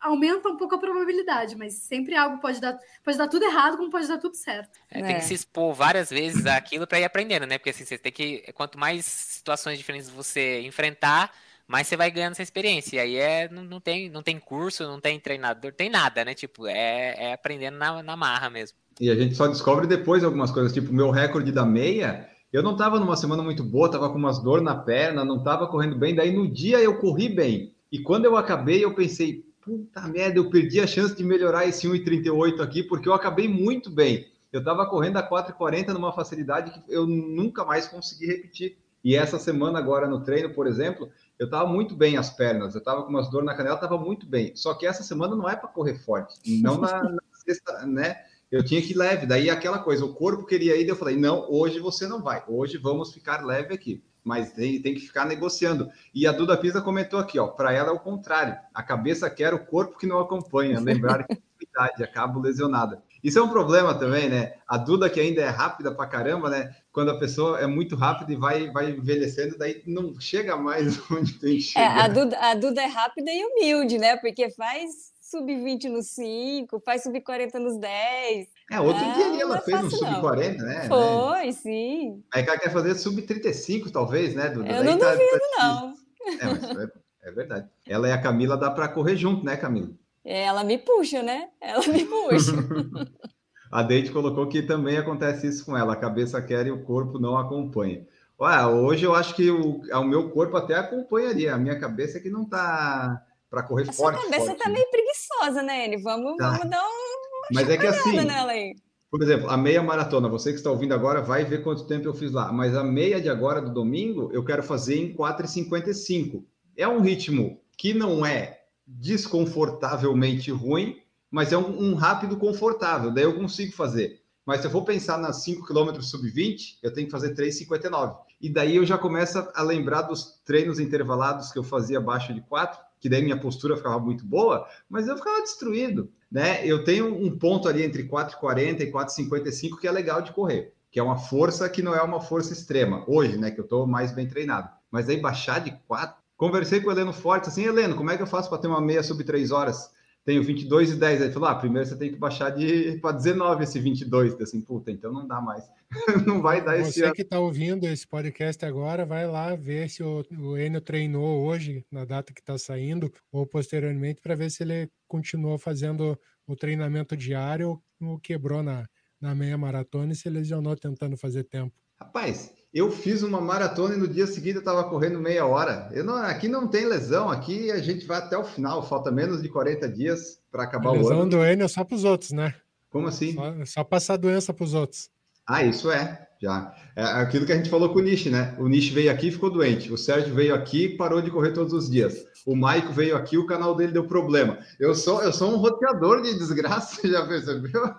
S2: aumenta um pouco a probabilidade, mas sempre algo pode dar, pode dar tudo errado, como pode dar tudo certo.
S1: É, tem que é. se expor várias vezes aquilo para ir aprendendo, né? Porque assim, você tem que. Quanto mais situações diferentes você enfrentar, mais você vai ganhando essa experiência. E aí é, não, não, tem, não tem curso, não tem treinador, tem nada, né? Tipo, é, é aprendendo na, na marra mesmo.
S4: E a gente só descobre depois algumas coisas, tipo, meu recorde da meia, eu não estava numa semana muito boa, estava com umas dor na perna, não estava correndo bem, daí no dia eu corri bem. E quando eu acabei, eu pensei, puta merda, eu perdi a chance de melhorar esse 1,38 aqui, porque eu acabei muito bem. Eu estava correndo a 4,40 numa facilidade que eu nunca mais consegui repetir. E essa semana agora no treino, por exemplo, eu estava muito bem as pernas, eu estava com umas dor na canela, estava muito bem. Só que essa semana não é para correr forte, não na, na sexta, né? eu tinha que ir leve. Daí aquela coisa, o corpo queria ir, eu falei, não, hoje você não vai, hoje vamos ficar leve aqui. Mas tem, tem que ficar negociando. E a Duda Pisa comentou aqui, ó, para ela é o contrário. A cabeça quer o corpo que não acompanha. Lembrar que é idade, acabo lesionada. Isso é um problema também, né? A Duda, que ainda é rápida pra caramba, né? Quando a pessoa é muito rápida e vai, vai envelhecendo, daí não chega mais onde tem que chegar.
S5: É, a, Duda, a Duda é rápida e humilde, né? Porque faz sub-20 nos 5, faz sub-40 nos 10.
S4: É, outro dia ali ela é fez um sub-40, né?
S5: Foi, né? sim.
S4: Aí ela quer fazer sub-35, talvez, né, Duda?
S5: Eu Daí não tá, duvido, tá... não.
S4: É, mas é, é, verdade. Ela e a Camila dá para correr junto, né, Camila?
S5: É, ela me puxa, né? Ela me puxa.
S4: A Deide colocou que também acontece isso com ela. A cabeça quer e o corpo não acompanha. Ué, hoje eu acho que o, o meu corpo até acompanharia. A minha cabeça é que não tá para correr a forte. A
S5: cabeça
S4: forte,
S5: tá
S4: né?
S5: meio preguiçosa, né, Ele? Vamos, tá. vamos dar um.
S4: Mas é que assim. Por exemplo, a meia maratona, você que está ouvindo agora vai ver quanto tempo eu fiz lá. Mas a meia de agora do domingo eu quero fazer em 4,55. É um ritmo que não é desconfortavelmente ruim, mas é um, um, rápido confortável, daí eu consigo fazer. Mas se eu for pensar nas 5 km sub-20, eu tenho que fazer 3,59. E daí eu já começo a lembrar dos treinos intervalados que eu fazia abaixo de 4, que daí minha postura ficava muito boa, mas eu ficava destruído, né? Eu tenho um ponto ali entre 4,40 e 4,55 que é legal de correr, que é uma força que não é uma força extrema, hoje, né, que eu estou mais bem treinado. Mas aí baixar de 4, conversei com o Heleno Forte, assim, Heleno, como é que eu faço para ter uma meia sub 3 horas? Tenho 22 e 10. Aí falou: ah, primeiro você tem que baixar de para 19 esse 22. Assim, puta, então não dá mais. não vai dar esse
S6: Você ano. que está ouvindo esse podcast agora, vai lá ver se o, o Enio treinou hoje, na data que está saindo, ou posteriormente, para ver se ele continuou fazendo o treinamento diário ou quebrou na, na meia maratona e se lesionou tentando fazer tempo.
S4: Rapaz, eu fiz uma maratona e no dia seguinte eu estava correndo meia hora. Eu não, aqui não tem lesão, aqui a gente vai até o final, falta menos de 40 dias para acabar o ano.
S6: Lesão do Enio é só para os outros, né?
S4: Como assim?
S6: Só, só passar doença para os outros.
S4: Ah, isso é, já. É aquilo que a gente falou com o Nishi, né? O Nishi veio aqui e ficou doente. O Sérgio veio aqui e parou de correr todos os dias. O Maico veio aqui o canal dele deu problema. Eu sou, eu sou um roteador de desgraça, já percebeu?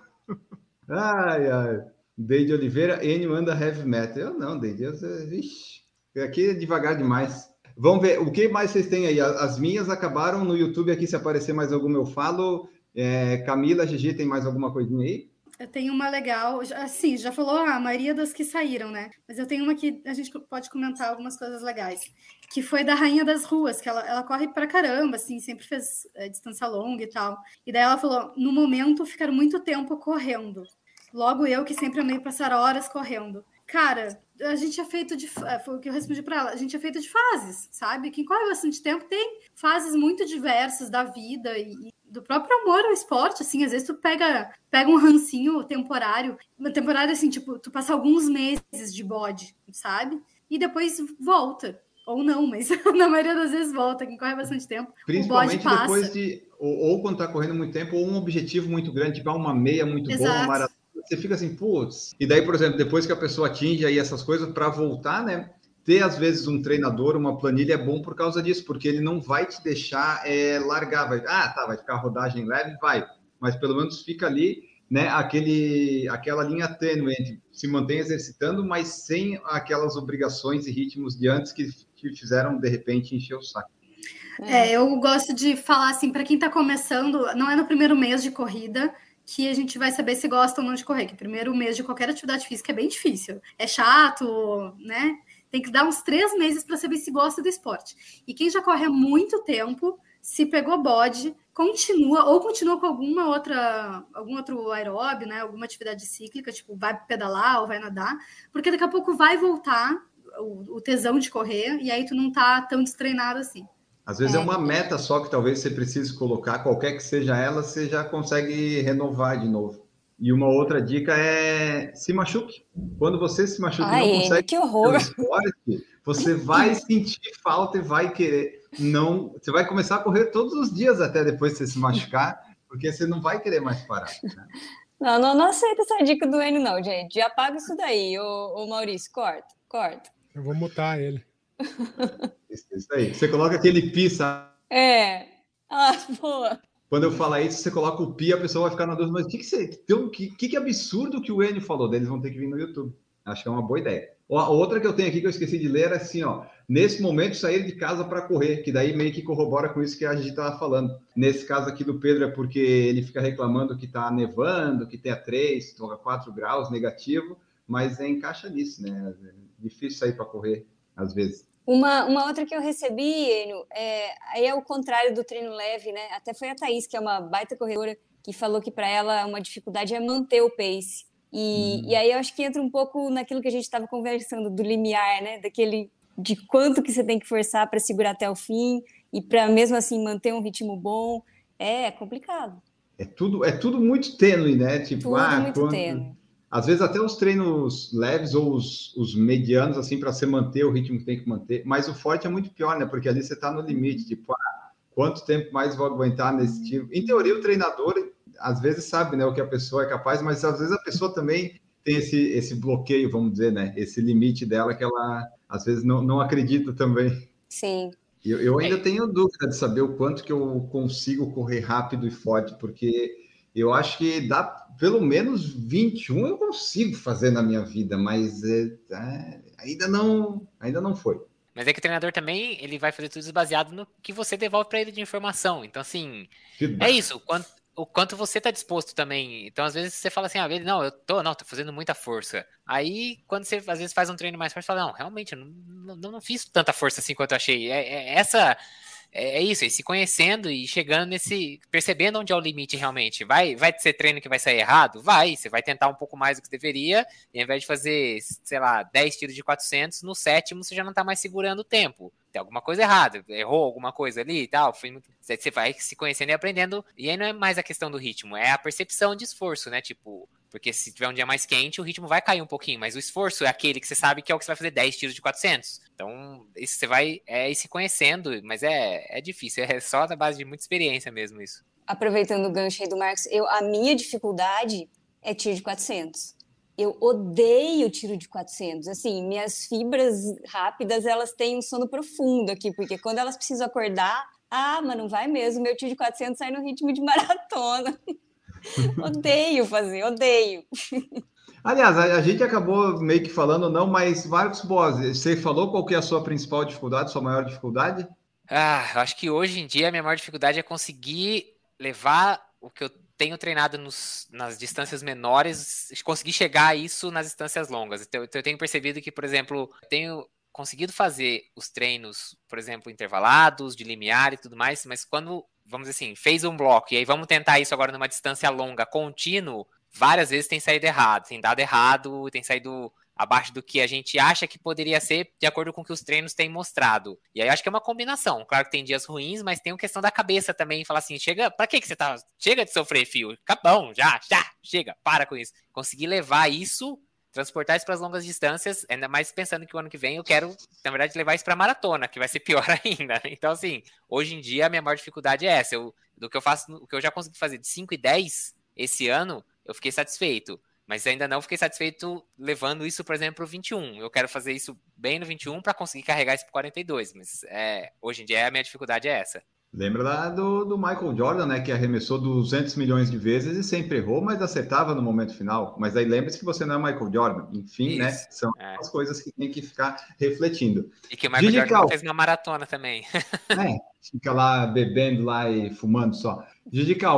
S4: Ai, ai. Deide Oliveira, Enio anda heavy metal. Eu não, Deide, vixe, aqui é devagar demais. Vamos ver, o que mais vocês têm aí? As minhas acabaram no YouTube aqui, se aparecer mais alguma eu falo. É, Camila, Gigi, tem mais alguma coisinha aí?
S2: Eu tenho uma legal, assim, já falou a maioria das que saíram, né? Mas eu tenho uma que a gente pode comentar algumas coisas legais, que foi da Rainha das Ruas, que ela, ela corre pra caramba, assim, sempre fez é, distância longa e tal. E daí ela falou, no momento, ficar muito tempo correndo. Logo eu que sempre amei passar horas correndo. Cara, a gente é feito de. Foi o que eu respondi para ela. A gente é feito de fases, sabe? Quem corre bastante tempo tem fases muito diversas da vida e, e do próprio amor ao esporte, assim, às vezes tu pega, pega um rancinho temporário, temporário assim, tipo, tu passa alguns meses de bode, sabe? E depois volta. Ou não, mas na maioria das vezes volta, quem corre bastante tempo.
S4: Principalmente o bode passa. depois de. Ou, ou, quando tá correndo muito tempo, ou um objetivo muito grande, tipo ah, uma meia muito Exato. boa, uma maratona você fica assim, putz. E daí, por exemplo, depois que a pessoa atinge aí essas coisas, para voltar, né? Ter às vezes um treinador, uma planilha é bom por causa disso, porque ele não vai te deixar é, largar, vai, ah, tá, vai ficar rodagem leve, vai, mas pelo menos fica ali, né? Aquele, aquela linha tênue entre se mantém exercitando, mas sem aquelas obrigações e ritmos de antes que te fizeram de repente encher o saco.
S2: É, eu gosto de falar assim para quem está começando, não é no primeiro mês de corrida, que a gente vai saber se gosta ou não de correr. Que o primeiro mês de qualquer atividade física é bem difícil. É chato, né? Tem que dar uns três meses para saber se gosta do esporte. E quem já corre há muito tempo, se pegou bode, continua ou continua com alguma outra algum outro aeróbio, né? Alguma atividade cíclica, tipo vai pedalar ou vai nadar, porque daqui a pouco vai voltar o, o tesão de correr e aí tu não tá tão destreinado assim.
S4: Às vezes é. é. uma meta só que talvez você precise colocar, qualquer que seja ela, você já consegue renovar de novo. E uma outra dica é se machuque. Quando você se machuca
S5: Ai,
S4: não consegue
S5: que horror.
S4: Esporte, você vai sentir falta e vai querer. Não, você vai começar a correr todos os dias até depois de você se machucar, porque você não vai querer mais parar. Né?
S5: Não, não, não aceita essa dica do Enio, não, gente. Já apaga isso daí, ô Maurício. Corta, corta.
S6: Eu vou mutar ele.
S4: Isso, aí. Você coloca aquele pi, sabe?
S5: É. Ah, boa.
S4: Quando eu falar isso, você coloca o pi, a pessoa vai ficar na dúvida, mas o que, que, você, que, que, que absurdo que o Enio falou? Daí eles vão ter que vir no YouTube. Acho que é uma boa ideia. A outra que eu tenho aqui que eu esqueci de ler é assim, ó. Nesse momento, sair de casa para correr, que daí meio que corrobora com isso que a gente estava falando. Nesse caso aqui do Pedro é porque ele fica reclamando que está nevando, que tem a 3, 4 graus negativo, mas é, encaixa nisso, né? É difícil sair para correr, às vezes.
S5: Uma, uma outra que eu recebi, Enio, é, aí é o contrário do treino leve, né? Até foi a Thaís, que é uma baita corredora, que falou que para ela uma dificuldade é manter o pace. E, hum. e aí eu acho que entra um pouco naquilo que a gente estava conversando, do limiar, né? Daquele de quanto que você tem que forçar para segurar até o fim e para mesmo assim manter um ritmo bom. É, é complicado.
S4: é tudo, é tudo muito tênue, né? Tipo,
S5: tudo
S4: ah,
S5: muito
S4: quando,
S5: tênue.
S4: Às vezes até os treinos leves ou os, os medianos, assim, para você manter o ritmo que tem que manter. Mas o forte é muito pior, né? Porque ali você está no limite, tipo, ah, quanto tempo mais vou aguentar nesse tiro? Em teoria, o treinador às vezes sabe, né, o que a pessoa é capaz, mas às vezes a pessoa também tem esse, esse bloqueio, vamos dizer, né? Esse limite dela que ela às vezes não, não acredita também.
S5: Sim.
S4: Eu, eu ainda tenho dúvida de saber o quanto que eu consigo correr rápido e forte, porque eu acho que dá pelo menos 21 eu consigo fazer na minha vida, mas é, é, ainda não ainda não foi.
S1: Mas é que o treinador também, ele vai fazer tudo baseado no que você devolve para ele de informação. Então, assim, é isso. Quanto, o quanto você tá disposto também. Então, às vezes, você fala assim, ah, ele, não, eu tô, não, tô fazendo muita força. Aí, quando você às vezes faz um treino mais forte, fala, não, realmente, eu não, não, não fiz tanta força assim quanto eu achei. É, é essa é, é isso, é se conhecendo e chegando nesse. percebendo onde é o limite realmente. Vai, vai ser treino que vai sair errado? Vai, você vai tentar um pouco mais do que deveria, e ao invés de fazer, sei lá, 10 tiros de 400, no sétimo você já não tá mais segurando o tempo. Tem alguma coisa errada, errou alguma coisa ali e tal. Foi muito... Você vai se conhecendo e aprendendo, e aí não é mais a questão do ritmo, é a percepção de esforço, né? Tipo, porque se tiver um dia mais quente, o ritmo vai cair um pouquinho, mas o esforço é aquele que você sabe que é o que você vai fazer 10 tiros de 400. Então, isso você vai é, ir se conhecendo, mas é, é difícil, é só na base de muita experiência mesmo isso.
S5: Aproveitando o gancho aí do Marcos, eu, a minha dificuldade é tiro de 400. Eu odeio tiro de 400. Assim, minhas fibras rápidas, elas têm um sono profundo aqui, porque quando elas precisam acordar, ah, mas não vai mesmo, meu tiro de 400 sai no ritmo de maratona. odeio fazer, odeio.
S4: Aliás, a, a, gente acabou meio que falando não, mas Marcos Boas, você falou qual que é a sua principal dificuldade, sua maior dificuldade?
S1: Ah, eu acho que hoje em dia a minha maior dificuldade é conseguir levar o que eu tenho treinado nos, nas distâncias menores, conseguir chegar a isso nas distâncias longas. Então, eu tenho percebido que, por exemplo, tenho conseguido fazer os treinos, por exemplo, intervalados, de limiar e tudo mais, mas quando vamos dizer assim, fez um bloco, e aí vamos tentar isso agora numa distância longa, contínuo, várias vezes tem saído errado, tem dado errado, tem saído abaixo do que a gente acha que poderia ser, de acordo com o que os treinos têm mostrado. E aí acho que é uma combinação. Claro que tem dias ruins, mas tem uma questão da cabeça também, falar assim, chega, para que que você tá, chega de sofrer fio, acabou, já, já, chega, para com isso. Conseguir levar isso transportar isso para as longas distâncias, ainda mais pensando que o ano que vem eu quero, na verdade, levar isso para maratona, que vai ser pior ainda. Então, assim, hoje em dia a minha maior dificuldade é essa. Eu, do que eu faço, o que eu já consegui fazer de 5 e 10 esse ano, eu fiquei satisfeito. Mas ainda não fiquei satisfeito levando isso, por exemplo, para o 21. Eu quero fazer isso bem no 21 para conseguir carregar isso para 42. Mas é, hoje em dia a minha dificuldade é essa.
S4: Lembra da, do, do, Michael Jordan, né? Que arremessou 200 milhões de vezes e sempre errou, mas acertava no momento final. Mas aí lembre-se que você não é Michael Jordan. Enfim, né, Isso, né? São é. as coisas que tem que ficar refletindo.
S1: E que o Michael Jordan fez uma maratona também.
S4: é, fica lá bebendo lá e fumando só.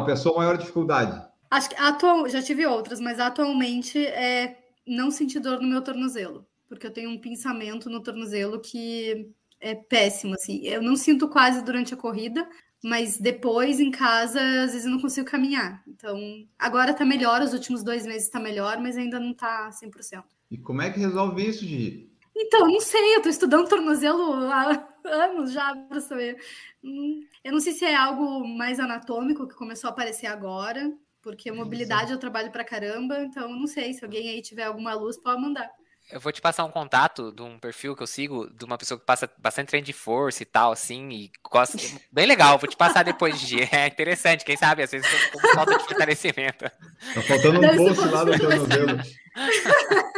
S4: A sua maior dificuldade?
S2: Acho que atual, já tive outras, mas atualmente é não sentir dor no meu tornozelo. Porque eu tenho um pensamento no tornozelo que é péssimo, assim. Eu não sinto quase durante a corrida, mas depois em casa, às vezes eu não consigo caminhar. Então, agora tá melhor, os últimos dois meses tá melhor, mas ainda não tá 100%.
S4: E como é que resolve isso, Gigi?
S2: Então, não sei, eu tô estudando tornozelo há anos já para saber. Hum, eu não sei se é algo mais anatômico que começou a aparecer agora, porque mobilidade eu trabalho para caramba, então não sei se alguém aí tiver alguma luz pode mandar.
S1: Eu vou te passar um contato de um perfil que eu sigo, de uma pessoa que passa bastante treino de força e tal, assim, e gosta. Bem legal, vou te passar depois de dia. É interessante, quem sabe, às vezes com falta de fortalecimento.
S4: Tá faltando um post lá no tornozelo.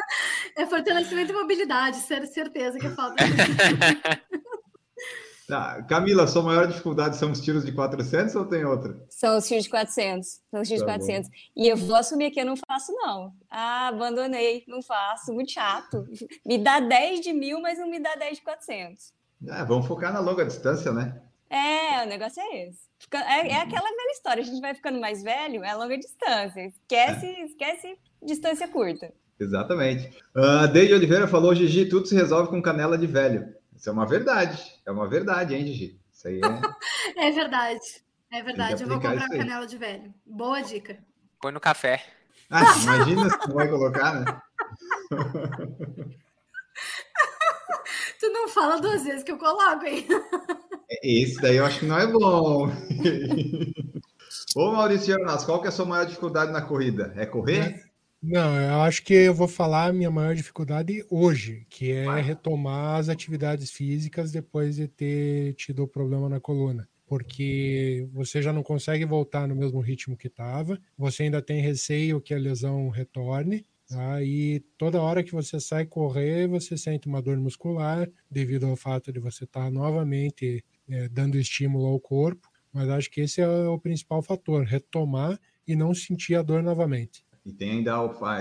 S2: É fortalecimento e mobilidade, certeza que falta.
S4: Tá. Camila, sua maior dificuldade são os tiros de 400 ou tem outra?
S5: São os tiros de 400. São os tiros tá de 400. Bom. E eu vou assumir que eu não faço, não. Ah, abandonei, não faço, muito chato. Me dá 10 de mil, mas não me dá 10 de 400.
S4: É, vamos focar na longa distância, né?
S5: É, o negócio é esse. É, é, aquela velha história, a gente vai ficando mais velho, é longa distância. Esquece, é. esquece distância curta.
S4: Exatamente. Uh, Deide Oliveira falou, Gigi, tudo se resolve com canela de velho. Isso é uma verdade. É uma verdade, hein, Gigi? Isso aí
S2: é. é verdade. É verdade. Eu vou comprar canela de velho. Boa dica.
S1: Põe no café.
S4: Ah, imagina se tu vai colocar, né?
S2: tu não fala duas vezes que eu coloco, hein?
S4: Esse daí eu acho que não é bom. Ô Maurício Jonas, qual que é a sua maior dificuldade na corrida? É correr?
S6: Não, eu acho que eu vou falar a minha maior dificuldade hoje, que é retomar as atividades físicas depois de ter tido o problema na coluna. Porque você já não consegue voltar no mesmo ritmo que estava, você ainda tem receio que a lesão retorne, Tá? E toda hora que você sai correr, você sente uma dor muscular, devido ao fato de você estar tá novamente é, dando estímulo ao corpo. Mas acho que esse é o principal fator, retomar e não sentir a dor novamente.
S4: E tem ainda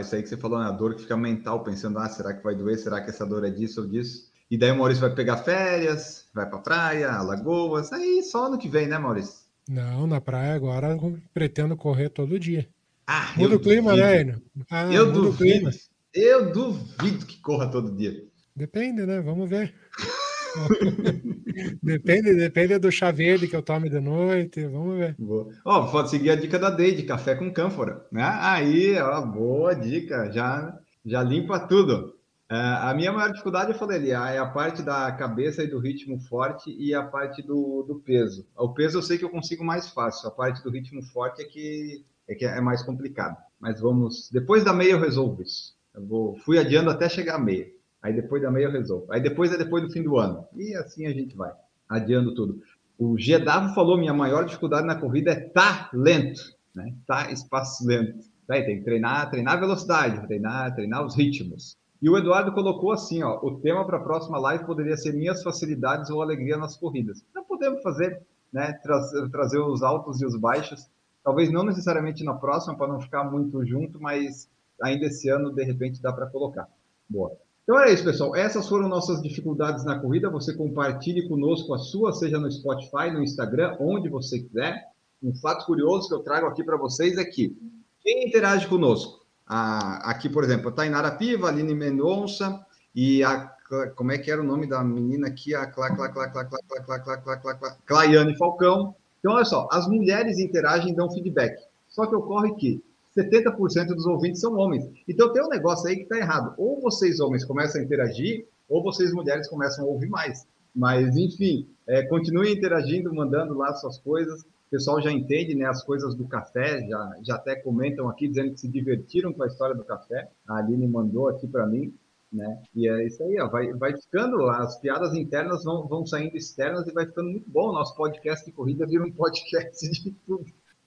S4: isso aí que você falou, né? a dor que fica mental, pensando, ah, será que vai doer? Será que essa dor é disso ou disso? E daí o Maurício vai pegar férias, vai para praia, Lagoas, aí só ano que vem, né, Maurício?
S6: Não, na praia agora pretendo correr todo dia. Ah, muda o clima, né, Enio?
S4: Ah, eu duvido. Eu duvido que corra todo dia.
S6: Depende, né? Vamos ver. depende, depende do chá verde que eu tome de noite. Vamos ver.
S4: Ó, oh, pode seguir a dica da Deide, café com cânfora. Né? Aí, ó, boa dica. Já, já limpa tudo. É, a minha maior dificuldade, eu falei ali, é a parte da cabeça e do ritmo forte e a parte do, do peso. O peso eu sei que eu consigo mais fácil. A parte do ritmo forte é que é que é mais complicado. Mas vamos. Depois da meia eu resolvo isso. Eu vou, fui adiando até chegar à meia. Aí depois da meia eu resolvo. Aí depois é depois do fim do ano. E assim a gente vai, adiando tudo. O Gedavo falou: minha maior dificuldade na corrida é tá lento, né? Tá espaço lento. Daí tem que treinar, treinar velocidade, treinar, treinar os ritmos. E o Eduardo colocou assim, ó, o tema para a próxima live poderia ser minhas facilidades ou alegria nas corridas. Não podemos fazer, né, tra trazer os altos e os baixos Talvez não necessariamente na próxima, para não ficar muito junto, mas ainda esse ano, de repente, dá para colocar. Boa. Então era isso, pessoal. Essas foram nossas dificuldades na corrida. Você compartilhe conosco a sua, seja no Spotify, no Instagram, onde você quiser. Um fato curioso que eu trago aqui para vocês é que quem interage conosco, a, aqui, por exemplo, a Tainara Piva, a Aline Mendonça e a como é que era o nome da menina aqui? A Cla, Cla, Cla, Cla, Cla, Cla, Cla, Cla, Cla, Cla, Cla, Claiane Falcão. Então, olha só, as mulheres interagem e dão feedback. Só que ocorre que 70% dos ouvintes são homens. Então tem um negócio aí que está errado. Ou vocês, homens, começam a interagir, ou vocês, mulheres, começam a ouvir mais. Mas, enfim, é, continuem interagindo, mandando lá suas coisas. O pessoal já entende né, as coisas do café, já, já até comentam aqui, dizendo que se divertiram com a história do café. A Aline mandou aqui para mim né? E é isso aí, ó, vai, vai ficando, as piadas internas vão, vão saindo externas e vai ficando muito bom. Nosso podcast de corrida vira um podcast de tudo.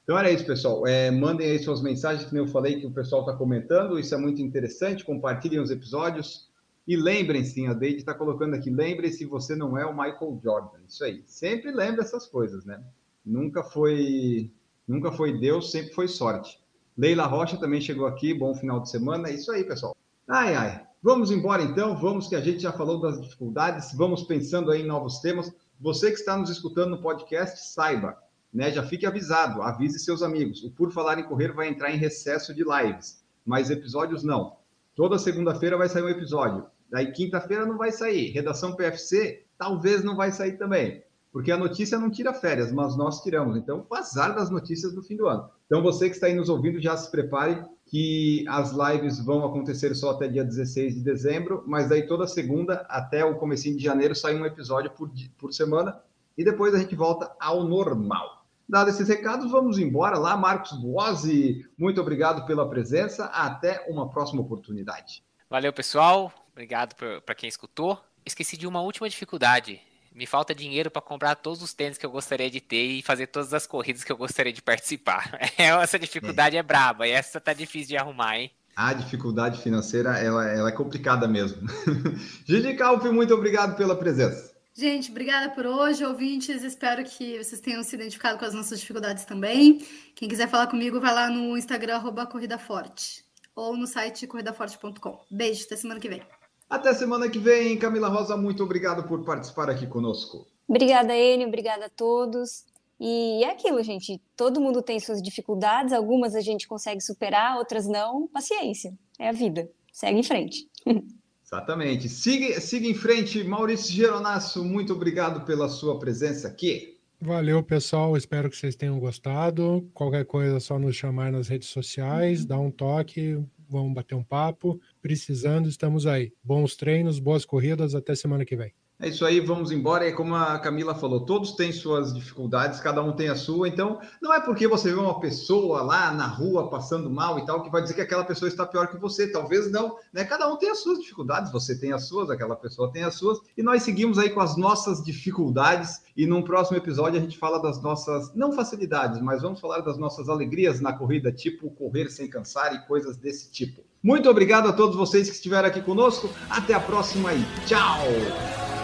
S4: Então era isso, pessoal. É, mandem aí suas mensagens, que eu falei que o pessoal está comentando, isso é muito interessante. Compartilhem os episódios. E lembrem-se, a Deide está colocando aqui, lembre-se, você não é o Michael Jordan. Isso aí. Sempre lembre essas coisas, né? Nunca foi, nunca foi Deus, sempre foi sorte. Leila Rocha também chegou aqui, bom final de semana. É isso aí, pessoal. Ai, ai. Vamos embora então, vamos que a gente já falou das dificuldades, vamos pensando aí em novos temas. Você que está nos escutando no podcast, saiba, né? Já fique avisado, avise seus amigos. O Por Falar em Correr vai entrar em recesso de lives, mas episódios não. Toda segunda-feira vai sair um episódio. Daí quinta-feira não vai sair. Redação PFC talvez não vai sair também porque a notícia não tira férias, mas nós tiramos. Então, azar das notícias do fim do ano. Então, você que está aí nos ouvindo, já se prepare que as lives vão acontecer só até dia 16 de dezembro, mas daí toda segunda até o comecinho de janeiro sai um episódio por, por semana e depois a gente volta ao normal. Dado esses recados, vamos embora lá. Marcos Boazzi, muito obrigado pela presença. Até uma próxima oportunidade.
S1: Valeu, pessoal. Obrigado para quem escutou. Esqueci de uma última dificuldade me falta dinheiro para comprar todos os tênis que eu gostaria de ter e fazer todas as corridas que eu gostaria de participar. Essa dificuldade é, é braba e essa tá difícil de arrumar, hein?
S4: A dificuldade financeira, ela, ela é complicada mesmo. Gigi Calp, muito obrigado pela presença.
S2: Gente, obrigada por hoje, ouvintes. Espero que vocês tenham se identificado com as nossas dificuldades também. Quem quiser falar comigo, vai lá no Instagram, arroba Corrida Forte, ou no site corridaforte.com. Beijo, até semana que vem.
S4: Até semana que vem, Camila Rosa, muito obrigado por participar aqui conosco.
S5: Obrigada, Enio, obrigada a todos. E é aquilo, gente, todo mundo tem suas dificuldades, algumas a gente consegue superar, outras não. Paciência, é a vida. Segue em frente.
S4: Exatamente. Siga, siga em frente, Maurício Geronasso, muito obrigado pela sua presença aqui.
S6: Valeu, pessoal. Espero que vocês tenham gostado. Qualquer coisa é só nos chamar nas redes sociais, dá um toque, vamos bater um papo. Precisando, estamos aí. Bons treinos, boas corridas, até semana que vem.
S4: É isso aí, vamos embora. E como a Camila falou, todos têm suas dificuldades, cada um tem a sua. Então, não é porque você vê uma pessoa lá na rua passando mal e tal que vai dizer que aquela pessoa está pior que você. Talvez não, né? Cada um tem as suas dificuldades, você tem as suas, aquela pessoa tem as suas. E nós seguimos aí com as nossas dificuldades. E num próximo episódio a gente fala das nossas, não facilidades, mas vamos falar das nossas alegrias na corrida, tipo correr sem cansar e coisas desse tipo. Muito obrigado a todos vocês que estiveram aqui conosco. Até a próxima e tchau!